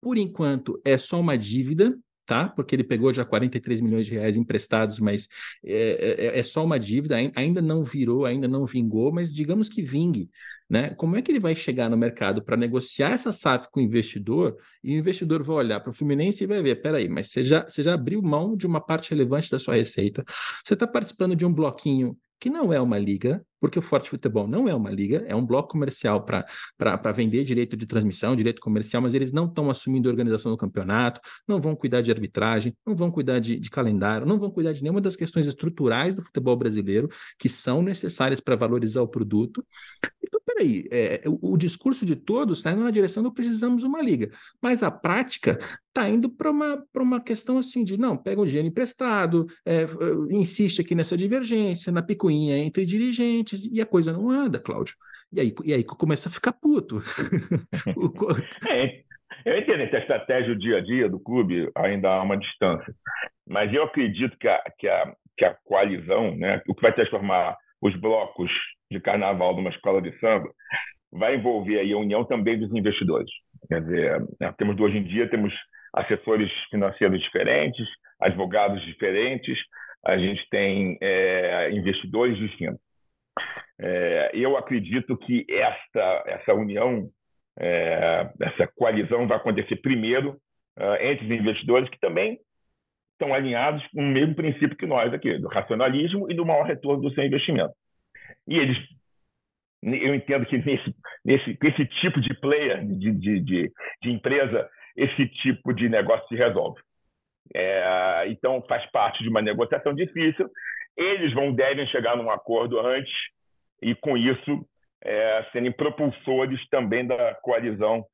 Por enquanto, é só uma dívida, tá? Porque ele pegou já 43 milhões de reais emprestados, mas é, é, é, só uma dívida, ainda não virou, ainda não vingou, mas digamos que vingue. Né? Como é que ele vai chegar no mercado para negociar essa SAF com o investidor e o investidor vai olhar para o Fluminense e vai ver: peraí, mas você já, você já abriu mão de uma parte relevante da sua receita, você está participando de um bloquinho que não é uma liga, porque o Forte Futebol não é uma liga, é um bloco comercial para vender direito de transmissão, direito comercial, mas eles não estão assumindo a organização do campeonato, não vão cuidar de arbitragem, não vão cuidar de, de calendário, não vão cuidar de nenhuma das questões estruturais do futebol brasileiro que são necessárias para valorizar o produto. Então, peraí, é, o, o discurso de todos está indo na direção do precisamos uma liga, mas a prática está indo para uma, uma questão assim de não, pega o dinheiro emprestado, é, insiste aqui nessa divergência, na picuinha entre dirigentes, e a coisa não anda, Cláudio. E aí, e aí começa a ficar puto. [LAUGHS] é, eu entendo que a estratégia do dia a dia do clube ainda há uma distância, mas eu acredito que a, que a, que a coalizão, né, o que vai transformar os blocos de carnaval de uma escola de samba, vai envolver aí a união também dos investidores. Quer dizer, né, temos hoje em dia temos assessores financeiros diferentes, advogados diferentes, a gente tem é, investidores distintos. É, eu acredito que essa, essa união, é, essa coalizão vai acontecer primeiro é, entre os investidores que também estão alinhados com o mesmo princípio que nós aqui, do racionalismo e do maior retorno do seu investimento. E eles eu entendo que nesse, nesse, esse tipo de player, de, de, de, de empresa, esse tipo de negócio se resolve. É, então, faz parte de uma negociação difícil. Eles vão devem chegar num acordo antes e, com isso, é, serem propulsores também da coalizão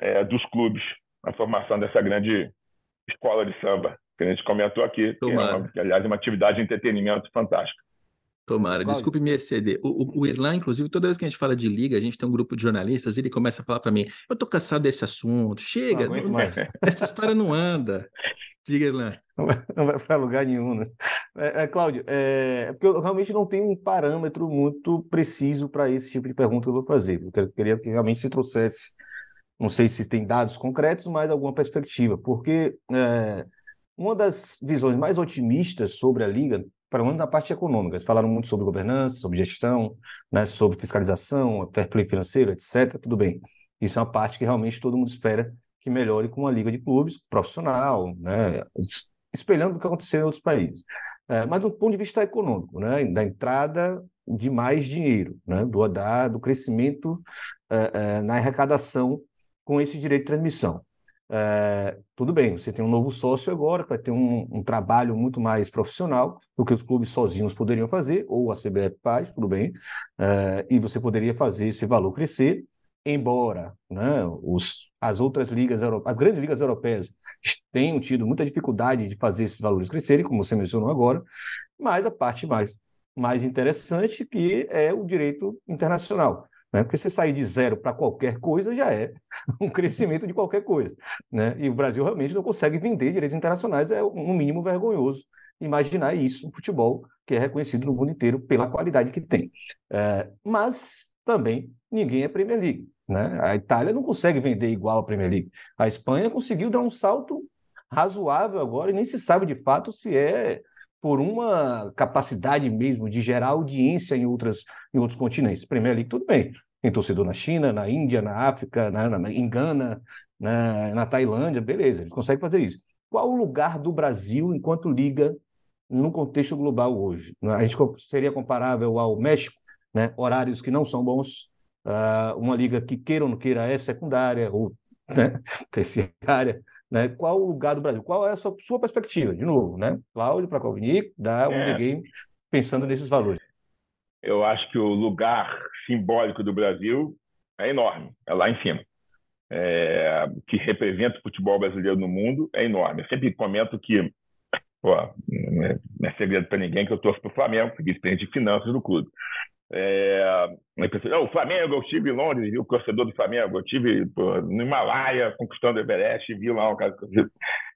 é, dos clubes, a formação dessa grande escola de samba que a gente comentou aqui, que, é uma, que aliás é uma atividade de entretenimento fantástica. Tomara. Desculpe me exceder. O, o, o, Irlan, inclusive, toda vez que a gente fala de liga, a gente tem um grupo de jornalistas, ele começa a falar para mim: eu tô cansado desse assunto, chega, não, não, [LAUGHS] essa história não anda. Diga. Não vai, para lugar nenhum, né? É, é, Cláudio, é, é, porque eu realmente não tenho um parâmetro muito preciso para esse tipo de pergunta que eu vou fazer. Eu queria que realmente se trouxesse, não sei se tem dados concretos, mas alguma perspectiva, porque é, uma das visões mais otimistas sobre a Liga para menos na parte econômica. Eles falaram muito sobre governança, sobre gestão, né, sobre fiscalização, fair play financeiro, etc. Tudo bem. Isso é uma parte que realmente todo mundo espera que melhore com uma liga de clubes profissional, né, espelhando o que aconteceu em outros países. É, mas do ponto de vista econômico, né, da entrada de mais dinheiro, né, do, da, do crescimento é, é, na arrecadação com esse direito de transmissão. É, tudo bem, você tem um novo sócio agora, que vai ter um, um, trabalho muito mais profissional do que os clubes sozinhos poderiam fazer, ou a CBF faz, tudo bem, é, e você poderia fazer esse valor crescer, embora né, os, as outras ligas, as grandes ligas europeias tenham tido muita dificuldade de fazer esses valores crescerem, como você mencionou agora, mas a parte mais, mais interessante que é o direito internacional. Né? Porque você sair de zero para qualquer coisa já é [LAUGHS] um crescimento de qualquer coisa. Né? E o Brasil realmente não consegue vender direitos internacionais, é no mínimo vergonhoso imaginar isso no futebol, que é reconhecido no mundo inteiro pela qualidade que tem. É, mas também ninguém é Premier League. Né? A Itália não consegue vender igual a Premier League. A Espanha conseguiu dar um salto razoável agora e nem se sabe de fato se é por uma capacidade mesmo de gerar audiência em, outras, em outros continentes. Premier League, tudo bem. Tem torcedor na China, na Índia, na África, na, na, em Gana, na, na Tailândia, beleza, eles conseguem fazer isso. Qual o lugar do Brasil enquanto liga no contexto global hoje? A gente seria comparável ao México, né? horários que não são bons, uh, uma liga que queira ou não queira é secundária ou [LAUGHS] né? terciária, né? Qual o lugar do Brasil? Qual é a sua, sua perspectiva? De novo, né? Cláudio Prakovnik, da é. Game, pensando nesses valores. Eu acho que o lugar simbólico do Brasil é enorme, é lá em cima. É, que representa o futebol brasileiro no mundo é enorme. Eu sempre comento que, pô, não é segredo para ninguém que eu torço para o Flamengo, vice-presidente de finanças do clube. É, o Flamengo, eu estive em Londres, vi o torcedor do Flamengo, eu estive no Himalaia conquistando o Everest, vi lá um caso.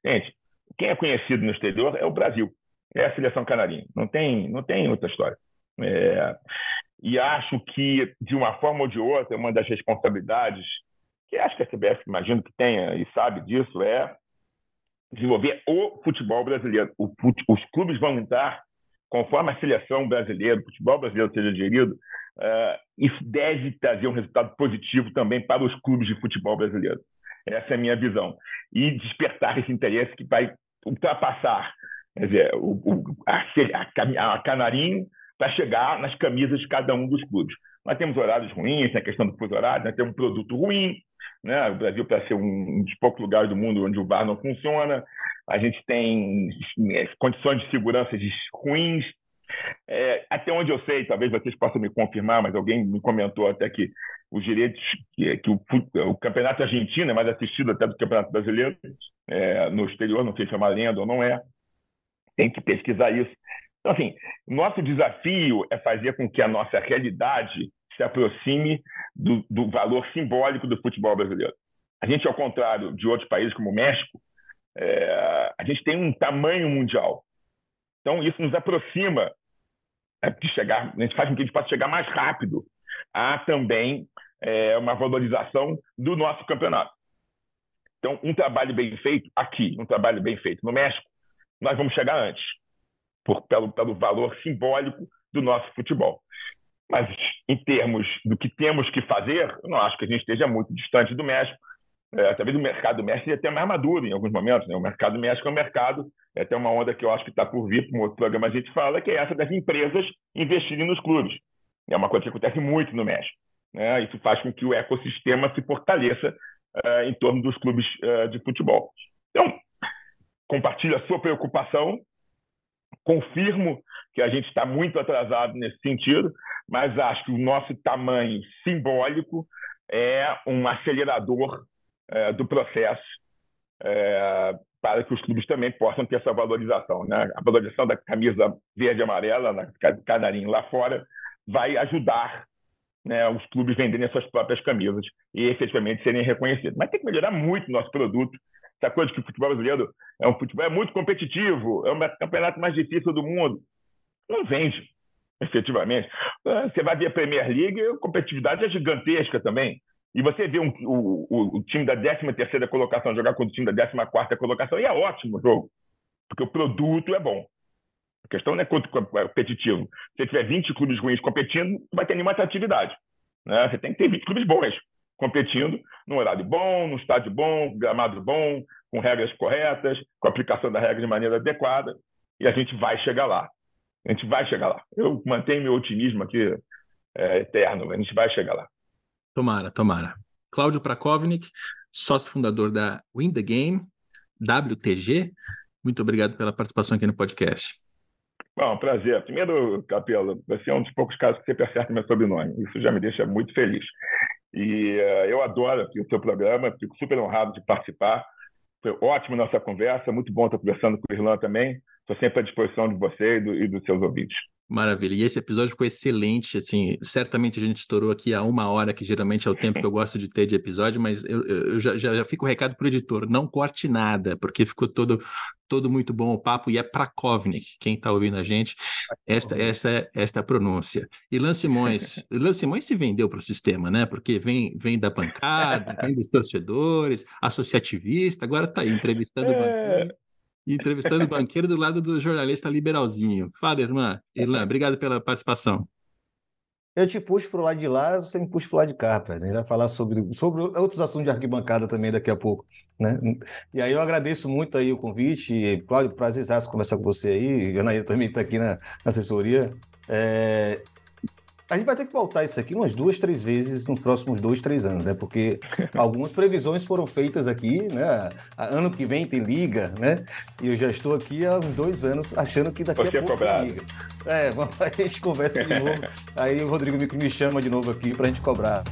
Gente, quem é conhecido no exterior é o Brasil, é a seleção canarinha, não tem, não tem outra história. É, e acho que, de uma forma ou de outra, uma das responsabilidades, que acho que a CBF, imagino que tenha e sabe disso, é desenvolver o futebol brasileiro. O, os clubes vão entrar conforme a seleção brasileira, o futebol brasileiro seja gerido, uh, isso deve trazer um resultado positivo também para os clubes de futebol brasileiro. Essa é a minha visão. E despertar esse interesse que vai ultrapassar quer dizer, o, o, a, a, a Canarinho para chegar nas camisas de cada um dos clubes. Nós temos horários ruins, tem a questão do fuso horário, nós temos um produto ruim, né? O Brasil para ser um dos poucos lugares do mundo onde o VAR não funciona, a gente tem é, condições de segurança ruins. É, até onde eu sei, talvez vocês possam me confirmar, mas alguém me comentou até que os direitos, que, que o, o, campeonato argentino é mais assistido até do campeonato brasileiro é, no exterior, não sei se é uma lenda ou não é. Tem que pesquisar isso. Então, assim, nosso desafio é fazer com que a nossa realidade se aproxime do, do valor simbólico do futebol brasileiro. A gente, ao contrário de outros países como o México, é, a gente tem um tamanho mundial. Então, isso nos aproxima é, de chegar, a gente faz com que a gente possa chegar mais rápido a também é, uma valorização do nosso campeonato. Então, um trabalho bem feito aqui, um trabalho bem feito no México, nós vamos chegar antes por, pelo, pelo valor simbólico do nosso futebol. Mas, em termos do que temos que fazer, eu não acho que a gente esteja muito distante do México. É, talvez o mercado do México seja até mais maduro em alguns momentos. Né? O mercado do México é um mercado, é até uma onda que eu acho que está por vir, como outro programa a gente fala, que é essa das empresas investirem nos clubes. É uma coisa que acontece muito no México. Né? Isso faz com que o ecossistema se fortaleça uh, em torno dos clubes uh, de futebol. Então, compartilho a sua preocupação, confirmo que a gente está muito atrasado nesse sentido, mas acho que o nosso tamanho simbólico é um acelerador é, do processo é, para que os clubes também possam ter essa valorização. Né? A valorização da camisa verde e amarela, na canarinho lá fora, vai ajudar né, os clubes venderem as suas próprias camisas e efetivamente serem reconhecidos. Mas tem que melhorar muito o nosso produto essa coisa que o futebol brasileiro é um futebol é muito competitivo, é o campeonato mais difícil do mundo. Não vende, efetivamente. Ah, você vai ver a Premier League, a competitividade é gigantesca também. E você vê um, o, o, o, time da 13ª colocação jogar contra o time da 14ª colocação, e é ótimo o jogo, porque o produto é bom. A questão não é quanto competitivo. Se você tiver 20 clubes ruins competindo, vai ter nenhuma atratividade. Né? Você tem que ter 20 clubes bons competindo num horário bom, num estádio bom, gramado bom, com regras corretas, com aplicação da regra de maneira adequada, e a gente vai chegar lá. A gente vai chegar lá. Eu mantenho meu otimismo aqui é, eterno, a gente vai chegar lá. Tomara, tomara. Cláudio Prakovnik, sócio fundador da Win the Game, WTG, muito obrigado pela participação aqui no podcast. Bom, prazer. Primeiro, Capelo, você é um dos poucos casos que você acerta meu sobrenome. Isso já me deixa muito feliz. E uh, eu adoro o seu programa, fico super honrado de participar. Foi ótimo nossa conversa, muito bom estar conversando com o Irlan também. Estou sempre à disposição de você e, do, e dos seus ouvintes. Maravilha. E esse episódio ficou excelente, assim, certamente a gente estourou aqui a uma hora, que geralmente é o tempo que eu gosto de ter de episódio, mas eu, eu já, já, já fico o recado para o editor, não corte nada, porque ficou todo, todo muito bom o papo, e é Prakovnik, quem está ouvindo a gente, esta, esta, esta é a pronúncia. E Lan Simões, [LAUGHS] Lan Simões se vendeu para o sistema, né, porque vem, vem da bancada, vem dos torcedores, associativista, agora está aí entrevistando o banqueiro entrevistando o banqueiro do lado do jornalista liberalzinho. Fala, irmã. Irlã, obrigado pela participação. Eu te puxo para o lado de lá, você me puxa para o lado de cá, rapaz. A gente vai falar sobre, sobre outros assuntos de arquibancada também daqui a pouco. Né? E aí eu agradeço muito aí o convite. Cláudio, prazer conversar com você aí. Anaíra também está aqui na, na assessoria. É, a gente vai ter que voltar isso aqui umas duas, três vezes nos próximos dois, três anos, né? Porque [LAUGHS] algumas previsões foram feitas aqui, né? Ano que vem tem liga, né? E eu já estou aqui há uns dois anos achando que daqui Você a pouco tem liga. É, [LAUGHS] a gente conversa de novo. Aí o Rodrigo me chama de novo aqui para a gente cobrar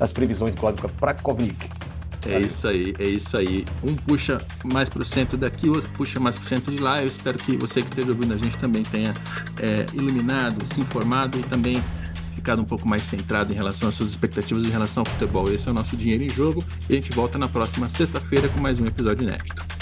as previsões de Cláudio Prakovic. É isso aí, é isso aí. Um puxa mais para o centro daqui, outro puxa mais para o centro de lá. Eu espero que você que esteja ouvindo a gente também tenha é, iluminado, se informado e também ficado um pouco mais centrado em relação às suas expectativas em relação ao futebol. Esse é o nosso Dinheiro em Jogo e a gente volta na próxima sexta-feira com mais um episódio inédito.